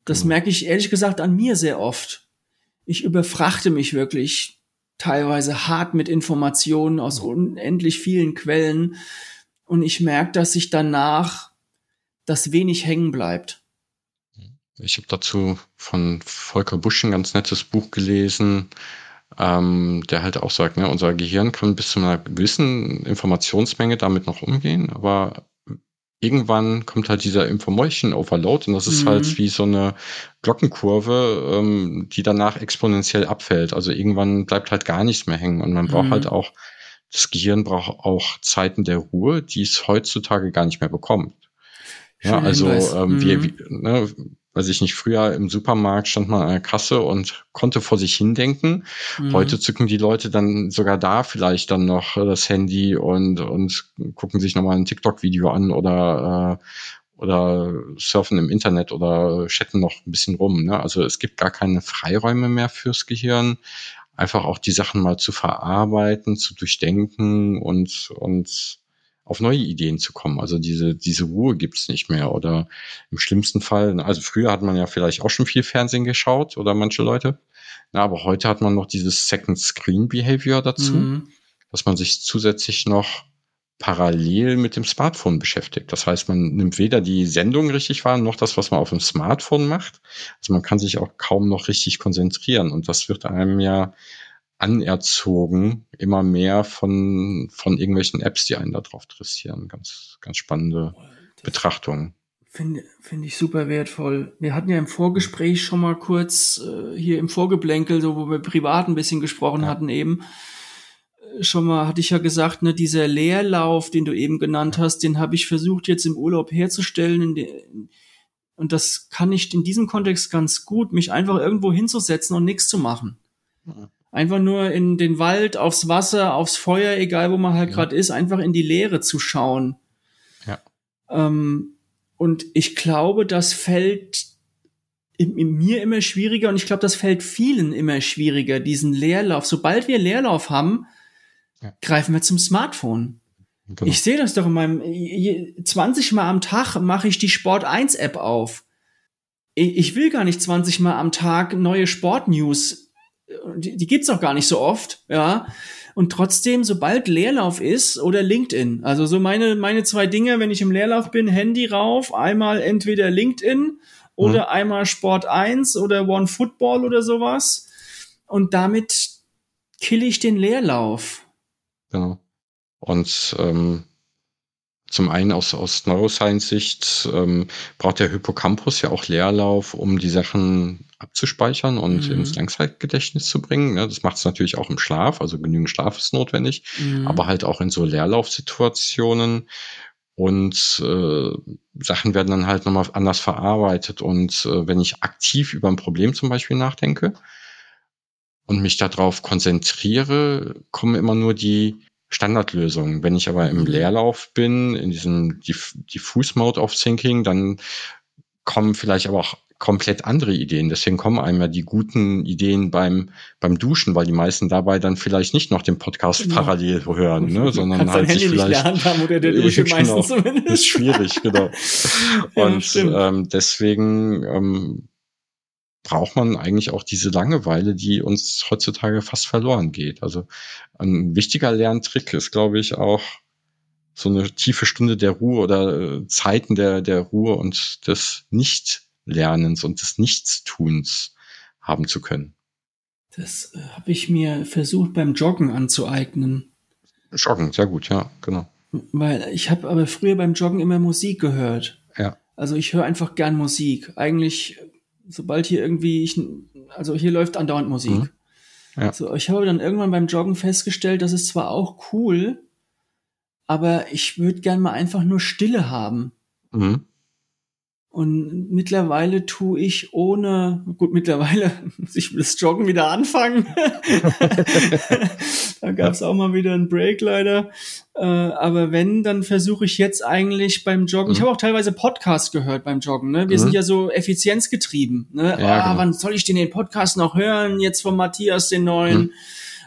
Das mhm. merke ich ehrlich gesagt an mir sehr oft. Ich überfrachte mich wirklich teilweise hart mit Informationen aus unendlich vielen Quellen. Und ich merke, dass sich danach das wenig hängen bleibt. Ich habe dazu von Volker Busch ein ganz nettes Buch gelesen, ähm, der halt auch sagt, ne, unser Gehirn kann bis zu einer gewissen Informationsmenge damit noch umgehen, aber irgendwann kommt halt dieser Information Overload und das ist halt mhm. halt wie so eine Glockenkurve, ähm, die danach exponentiell abfällt. Also irgendwann bleibt halt gar nichts mehr hängen und man braucht mhm. halt auch, das Gehirn braucht auch Zeiten der Ruhe, die es heutzutage gar nicht mehr bekommt. Ja, also ähm, mhm. wir, ne, weiß ich nicht, früher im Supermarkt stand man an der Kasse und konnte vor sich hindenken. Mhm. Heute zücken die Leute dann sogar da vielleicht dann noch das Handy und, und gucken sich nochmal ein TikTok-Video an oder, äh, oder surfen im Internet oder chatten noch ein bisschen rum. Ne? Also es gibt gar keine Freiräume mehr fürs Gehirn. Einfach auch die Sachen mal zu verarbeiten, zu durchdenken und, und auf neue Ideen zu kommen. Also diese, diese Ruhe gibt's nicht mehr. Oder im schlimmsten Fall, also früher hat man ja vielleicht auch schon viel Fernsehen geschaut oder manche Leute. Na, aber heute hat man noch dieses Second Screen Behavior dazu, mhm. dass man sich zusätzlich noch parallel mit dem Smartphone beschäftigt. Das heißt, man nimmt weder die Sendung richtig wahr, noch das, was man auf dem Smartphone macht. Also man kann sich auch kaum noch richtig konzentrieren. Und das wird einem ja anerzogen, immer mehr von, von irgendwelchen Apps, die einen da drauf interessieren. Ganz, ganz spannende das Betrachtung. Finde finde ich super wertvoll. Wir hatten ja im Vorgespräch schon mal kurz äh, hier im Vorgeblänkel, so wo wir privat ein bisschen gesprochen ja. hatten eben, schon mal hatte ich ja gesagt, ne, dieser Leerlauf, den du eben genannt hast, den habe ich versucht jetzt im Urlaub herzustellen. Den, und das kann ich in diesem Kontext ganz gut, mich einfach irgendwo hinzusetzen und nichts zu machen. Ja. Einfach nur in den Wald, aufs Wasser, aufs Feuer, egal wo man halt ja. gerade ist, einfach in die Leere zu schauen. Ja. Ähm, und ich glaube, das fällt in, in mir immer schwieriger und ich glaube, das fällt vielen immer schwieriger, diesen Leerlauf. Sobald wir Leerlauf haben, ja. greifen wir zum Smartphone. Genau. Ich sehe das doch in meinem 20 Mal am Tag mache ich die Sport 1 App auf. Ich will gar nicht 20 Mal am Tag neue Sportnews die, die gibt's auch gar nicht so oft, ja. Und trotzdem, sobald Leerlauf ist oder LinkedIn, also so meine, meine zwei Dinge, wenn ich im Leerlauf bin, Handy rauf, einmal entweder LinkedIn oder mhm. einmal Sport 1 oder One Football oder sowas. Und damit kill ich den Leerlauf. Genau. Und ähm, zum einen aus, aus Neuroscience-Sicht ähm, braucht der Hippocampus ja auch Leerlauf, um die Sachen abzuspeichern und mhm. ins Langzeitgedächtnis zu bringen. Ja, das macht es natürlich auch im Schlaf, also genügend Schlaf ist notwendig, mhm. aber halt auch in so Leerlaufsituationen. Und äh, Sachen werden dann halt nochmal anders verarbeitet. Und äh, wenn ich aktiv über ein Problem zum Beispiel nachdenke und mich darauf konzentriere, kommen immer nur die Standardlösungen. Wenn ich aber im mhm. Leerlauf bin, in diesem Diffuse-Mode of Thinking, dann kommen vielleicht aber auch komplett andere Ideen. Deswegen kommen einem ja die guten Ideen beim, beim Duschen, weil die meisten dabei dann vielleicht nicht noch den Podcast genau. parallel hören, ne, sondern halt sich vielleicht. Nicht haben oder der Dusche genau, meistens zumindest. Ist schwierig, genau. Und ja, ähm, deswegen ähm, braucht man eigentlich auch diese Langeweile, die uns heutzutage fast verloren geht. Also ein wichtiger Lerntrick ist, glaube ich, auch so eine tiefe Stunde der Ruhe oder äh, Zeiten der, der Ruhe und des Nichtlernens und des Nichtstuns haben zu können. Das äh, habe ich mir versucht beim Joggen anzueignen. Joggen, sehr gut, ja, genau. Weil ich habe aber früher beim Joggen immer Musik gehört. Ja. Also ich höre einfach gern Musik. Eigentlich sobald hier irgendwie ich, also hier läuft andauernd Musik. Mhm. Ja. So, ich habe dann irgendwann beim Joggen festgestellt, das ist zwar auch cool, aber ich würde gern mal einfach nur Stille haben. Mhm. Und mittlerweile tue ich ohne, gut, mittlerweile muss ich das Joggen wieder anfangen. da gab es auch mal wieder einen Break leider. Äh, aber wenn, dann versuche ich jetzt eigentlich beim Joggen. Mhm. Ich habe auch teilweise Podcasts gehört beim Joggen. Ne? Wir mhm. sind ja so effizienzgetrieben. Ne? Ja, ah, genau. wann soll ich denn den Podcast noch hören? Jetzt von Matthias den neuen. Mhm.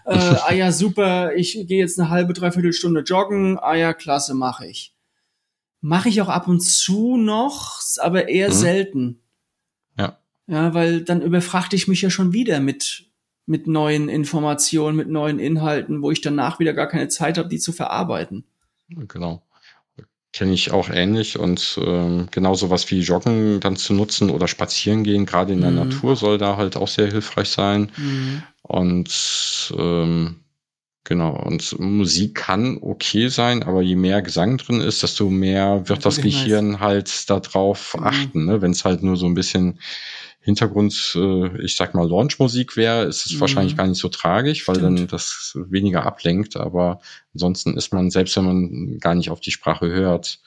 Äh, ah ja, super, ich gehe jetzt eine halbe, dreiviertel Stunde joggen. Ah ja, klasse, mache ich. Mache ich auch ab und zu noch, aber eher mhm. selten. Ja. Ja, weil dann überfrachte ich mich ja schon wieder mit, mit neuen Informationen, mit neuen Inhalten, wo ich danach wieder gar keine Zeit habe, die zu verarbeiten. Genau. Kenne ich auch ähnlich und ähm, genau sowas wie Joggen dann zu nutzen oder spazieren gehen, gerade in der mhm. Natur, soll da halt auch sehr hilfreich sein. Mhm. Und ähm, Genau, und Musik kann okay sein, aber je mehr Gesang drin ist, desto mehr wird das Gehirn nice. halt darauf mhm. achten. Ne? Wenn es halt nur so ein bisschen Hintergrund, äh, ich sag mal, Launchmusik wäre, ist es mhm. wahrscheinlich gar nicht so tragisch, weil Stimmt. dann das weniger ablenkt. Aber ansonsten ist man, selbst wenn man gar nicht auf die Sprache hört,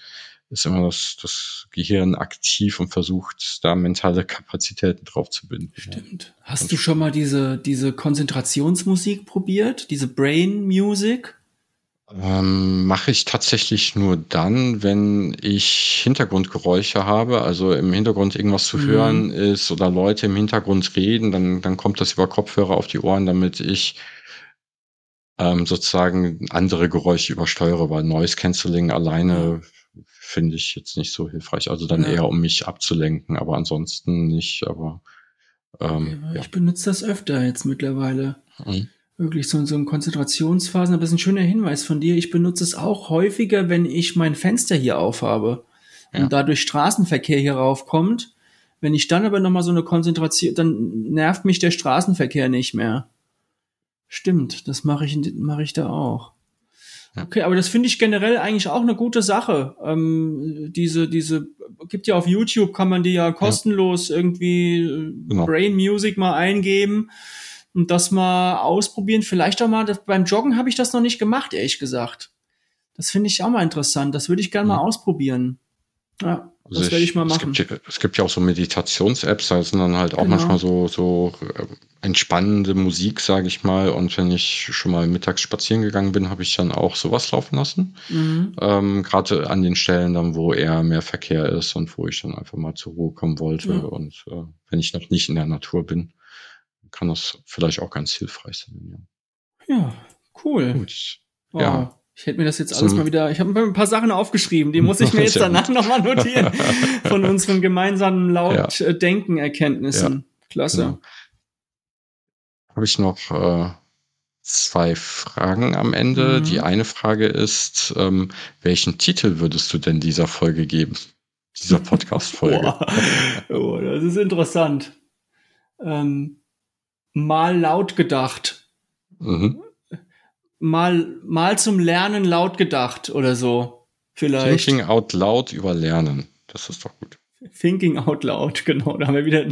ist immer das, das Gehirn aktiv und versucht, da mentale Kapazitäten drauf zu binden. Stimmt. Ja. Hast und du schon mal diese, diese Konzentrationsmusik probiert? Diese Brain Music? Ähm, Mache ich tatsächlich nur dann, wenn ich Hintergrundgeräusche habe, also im Hintergrund irgendwas zu mhm. hören ist oder Leute im Hintergrund reden, dann, dann kommt das über Kopfhörer auf die Ohren, damit ich ähm, sozusagen andere Geräusche übersteuere, weil Noise Cancelling alleine finde ich jetzt nicht so hilfreich. Also dann ja. eher, um mich abzulenken, aber ansonsten nicht. Aber ähm, okay, ja. ich benutze das öfter jetzt mittlerweile. Mhm. Wirklich so, so in Konzentrationsphasen. Aber das ist ein schöner Hinweis von dir. Ich benutze es auch häufiger, wenn ich mein Fenster hier aufhabe ja. und dadurch Straßenverkehr hier raufkommt. Wenn ich dann aber nochmal so eine Konzentration, dann nervt mich der Straßenverkehr nicht mehr. Stimmt, das mache ich, mache ich da auch. Okay, aber das finde ich generell eigentlich auch eine gute Sache. Ähm, diese, diese, gibt ja auf YouTube, kann man die ja kostenlos ja. irgendwie äh, genau. Brain Music mal eingeben und das mal ausprobieren. Vielleicht auch mal, das, beim Joggen habe ich das noch nicht gemacht, ehrlich gesagt. Das finde ich auch mal interessant. Das würde ich gerne ja. mal ausprobieren. Ja. Also das werde ich mal machen. Es gibt, es gibt ja auch so Meditations-Apps, da sind dann halt auch genau. manchmal so, so äh, entspannende Musik, sage ich mal. Und wenn ich schon mal mittags spazieren gegangen bin, habe ich dann auch sowas laufen lassen. Mhm. Ähm, Gerade an den Stellen dann, wo eher mehr Verkehr ist und wo ich dann einfach mal zur Ruhe kommen wollte. Ja. Und äh, wenn ich noch nicht in der Natur bin, kann das vielleicht auch ganz hilfreich sein. Ja, ja cool. Gut. Wow. Ja. Ich hätte mir das jetzt alles mal wieder, ich habe ein paar Sachen aufgeschrieben, die muss ich mir jetzt danach nochmal notieren. von unseren gemeinsamen Lautdenken-Erkenntnissen. Ja. Klasse. Genau. Habe ich noch äh, zwei Fragen am Ende. Mhm. Die eine Frage ist, ähm, welchen Titel würdest du denn dieser Folge geben? Dieser Podcast-Folge. oh, das ist interessant. Ähm, mal laut gedacht. Mhm mal, mal zum Lernen laut gedacht oder so. Vielleicht. Thinking out loud über Lernen. Das ist doch gut. Thinking out loud, genau. Da haben wir wieder,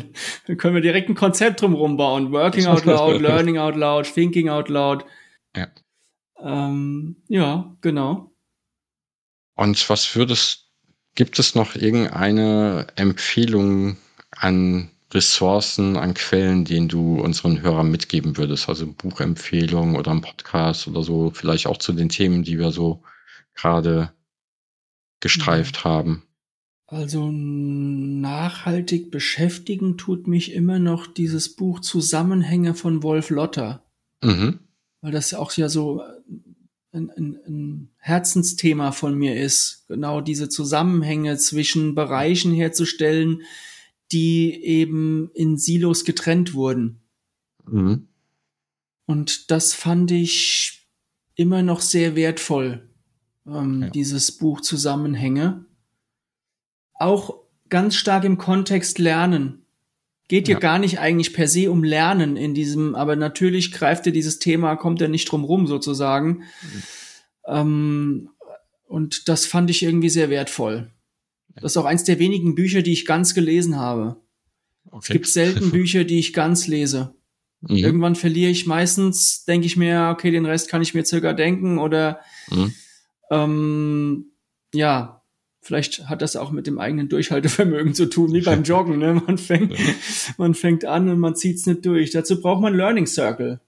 da können wir direkt ein Konzept drumherum bauen. Working out loud, learning out loud, thinking out loud. Ja. Ähm, ja, genau. Und was würdest, gibt es noch irgendeine Empfehlung an Ressourcen an Quellen, denen du unseren Hörern mitgeben würdest? Also Buchempfehlungen oder ein Podcast oder so, vielleicht auch zu den Themen, die wir so gerade gestreift mhm. haben. Also nachhaltig beschäftigen tut mich immer noch dieses Buch Zusammenhänge von Wolf Lotter. Mhm. Weil das auch ja so ein, ein, ein Herzensthema von mir ist, genau diese Zusammenhänge zwischen Bereichen herzustellen, die eben in Silos getrennt wurden. Mhm. Und das fand ich immer noch sehr wertvoll, ähm, ja. dieses Buch Zusammenhänge. Auch ganz stark im Kontext Lernen. Geht ja. gar nicht eigentlich per se um Lernen in diesem, aber natürlich greift er dieses Thema, kommt er nicht drum rum sozusagen. Mhm. Ähm, und das fand ich irgendwie sehr wertvoll. Das ist auch eins der wenigen Bücher, die ich ganz gelesen habe. Okay. Es gibt selten Bücher, die ich ganz lese. Mhm. Irgendwann verliere ich meistens, denke ich mir, okay, den Rest kann ich mir circa denken oder mhm. ähm, ja, vielleicht hat das auch mit dem eigenen Durchhaltevermögen zu tun, wie beim Joggen. Ne? Man fängt, man fängt an und man zieht es nicht durch. Dazu braucht man Learning Circle.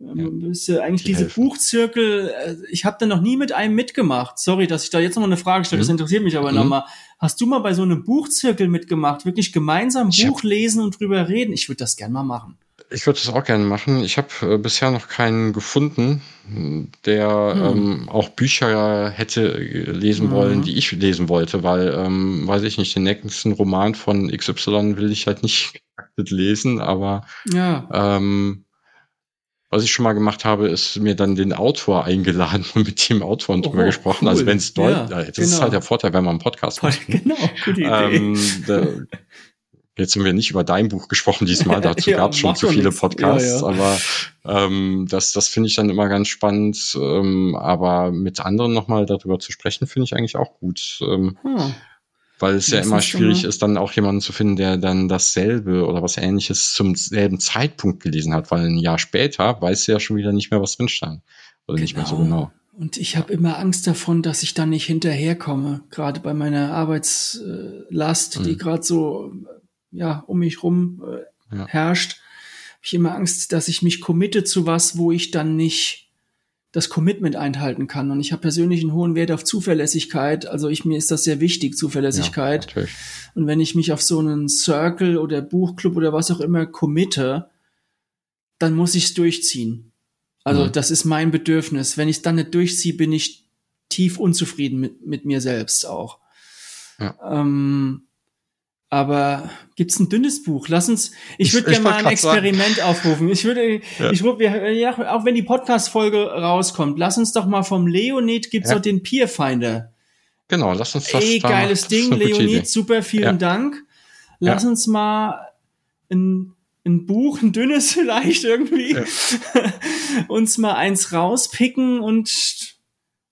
Ähm, ja. Ist, äh, eigentlich die diese helfen. Buchzirkel, äh, ich habe da noch nie mit einem mitgemacht. Sorry, dass ich da jetzt noch eine Frage stelle, mhm. das interessiert mich aber mhm. nochmal. Hast du mal bei so einem Buchzirkel mitgemacht? Wirklich gemeinsam ich Buch lesen und drüber reden? Ich würde das gerne mal machen. Ich würde das auch gerne machen. Ich habe äh, bisher noch keinen gefunden, der mhm. ähm, auch Bücher hätte äh, lesen wollen, mhm. die ich lesen wollte, weil, ähm, weiß ich nicht, den nächsten Roman von XY will ich halt nicht lesen, aber ja. ähm, was ich schon mal gemacht habe, ist mir dann den Autor eingeladen und mit dem Autor oh, drüber gesprochen. Also cool. Also wenn es Deutsch, ja, das genau. ist halt der Vorteil, wenn man einen Podcast macht. Genau, gute Idee. Ähm, da, jetzt haben wir nicht über dein Buch gesprochen diesmal, dazu ja, gab es schon zu viele nichts. Podcasts, ja, aber ähm, das, das finde ich dann immer ganz spannend. Ähm, aber mit anderen nochmal darüber zu sprechen, finde ich eigentlich auch gut. Ähm, hm weil es ja immer schwierig ist, dann auch jemanden zu finden, der dann dasselbe oder was ähnliches zum selben Zeitpunkt gelesen hat, weil ein Jahr später weiß er ja schon wieder nicht mehr, was drin stand. Oder genau. nicht mehr so genau. genau. Und ich habe immer Angst davon, dass ich dann nicht hinterherkomme, gerade bei meiner Arbeitslast, mhm. die gerade so ja um mich rum äh, ja. herrscht. Habe ich immer Angst, dass ich mich committe zu was, wo ich dann nicht das Commitment einhalten kann. Und ich habe persönlich einen hohen Wert auf Zuverlässigkeit. Also ich, mir ist das sehr wichtig, Zuverlässigkeit. Ja, und wenn ich mich auf so einen Circle oder Buchclub oder was auch immer committe, dann muss ich es durchziehen. Also mhm. das ist mein Bedürfnis. Wenn ich dann nicht durchziehe, bin ich tief unzufrieden mit, mit mir selbst auch. Ja. Ähm, aber gibt's ein dünnes Buch? Lass uns. Ich würde gerne mal ein Experiment sagen. aufrufen. Ich würde, ja. ich würde, ja, auch wenn die Podcast-Folge rauskommt, lass uns doch mal vom Leonid gibt's ja. doch den Peerfinder. Genau, lass uns das. Ey, geiles Ding, Leonid, super, vielen ja. Dank. Lass uns mal ein, ein Buch, ein dünnes vielleicht irgendwie, uns mal eins rauspicken und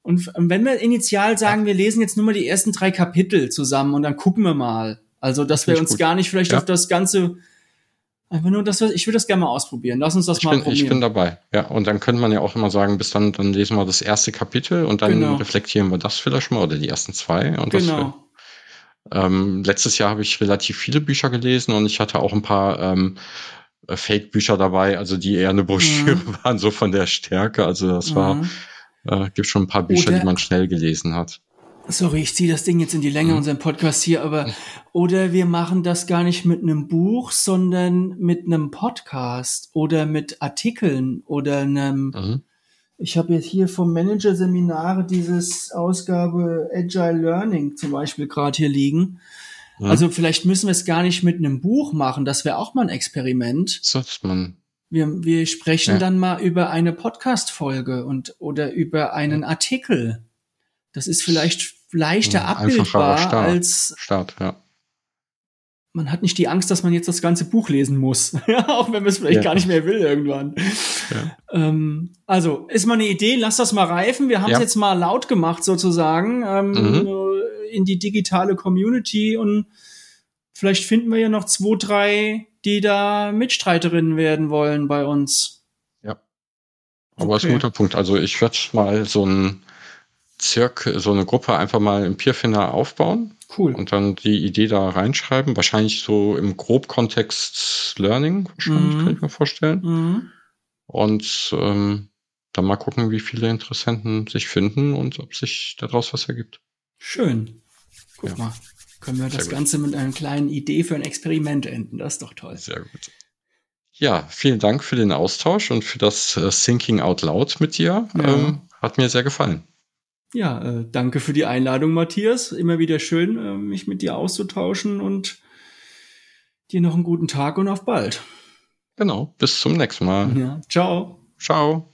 und wenn wir initial sagen, wir lesen jetzt nur mal die ersten drei Kapitel zusammen und dann gucken wir mal. Also, dass wir uns gut. gar nicht vielleicht ja. auf das Ganze Einfach nur das, ich würde das gerne mal ausprobieren. Lass uns das ich mal bin, probieren. Ich bin dabei. Ja, und dann könnte man ja auch immer sagen, bis dann, dann lesen wir das erste Kapitel und dann genau. reflektieren wir das vielleicht mal oder die ersten zwei. Und genau. Das, ähm, letztes Jahr habe ich relativ viele Bücher gelesen und ich hatte auch ein paar ähm, Fake-Bücher dabei, also die eher eine Broschüre mhm. waren, so von der Stärke. Also das war, mhm. äh, gibt schon ein paar Bücher, oder, die man schnell gelesen hat. Sorry, ich ziehe das Ding jetzt in die Länge, mhm. unseren Podcast hier, aber oder wir machen das gar nicht mit einem Buch, sondern mit einem Podcast oder mit Artikeln oder einem. Mhm. Ich habe jetzt hier vom Manager-Seminare dieses Ausgabe Agile Learning zum Beispiel gerade hier liegen. Mhm. Also vielleicht müssen wir es gar nicht mit einem Buch machen, das wäre auch mal ein Experiment. Sollte man. Wir, wir sprechen ja. dann mal über eine Podcast-Folge und oder über einen Artikel. Das ist vielleicht leichter hm, abbildbar Start, als Start, ja. Man hat nicht die Angst, dass man jetzt das ganze Buch lesen muss, auch wenn man es vielleicht ja. gar nicht mehr will irgendwann. Ja. Ähm, also ist mal eine Idee, lass das mal reifen. Wir haben es ja. jetzt mal laut gemacht sozusagen ähm, mhm. in die digitale Community und vielleicht finden wir ja noch zwei, drei, die da Mitstreiterinnen werden wollen bei uns. Ja. Aber okay. ist ein guter Punkt. Also ich werde mal so ein Zirk, so eine Gruppe einfach mal im Peerfinder aufbauen. Cool. Und dann die Idee da reinschreiben. Wahrscheinlich so im Grobkontext Learning, wahrscheinlich, mhm. kann ich mir vorstellen. Mhm. Und ähm, dann mal gucken, wie viele Interessenten sich finden und ob sich daraus was ergibt. Schön. Guck ja. mal. Können wir Sehr das gut. Ganze mit einer kleinen Idee für ein Experiment enden. Das ist doch toll. Sehr gut. Ja, vielen Dank für den Austausch und für das äh, Thinking Out Loud mit dir. Ja. Ähm, hat mir sehr gefallen. Ja, äh, danke für die Einladung, Matthias. Immer wieder schön, äh, mich mit dir auszutauschen und dir noch einen guten Tag und auf bald. Genau, bis zum nächsten Mal. Ja, ciao. Ciao.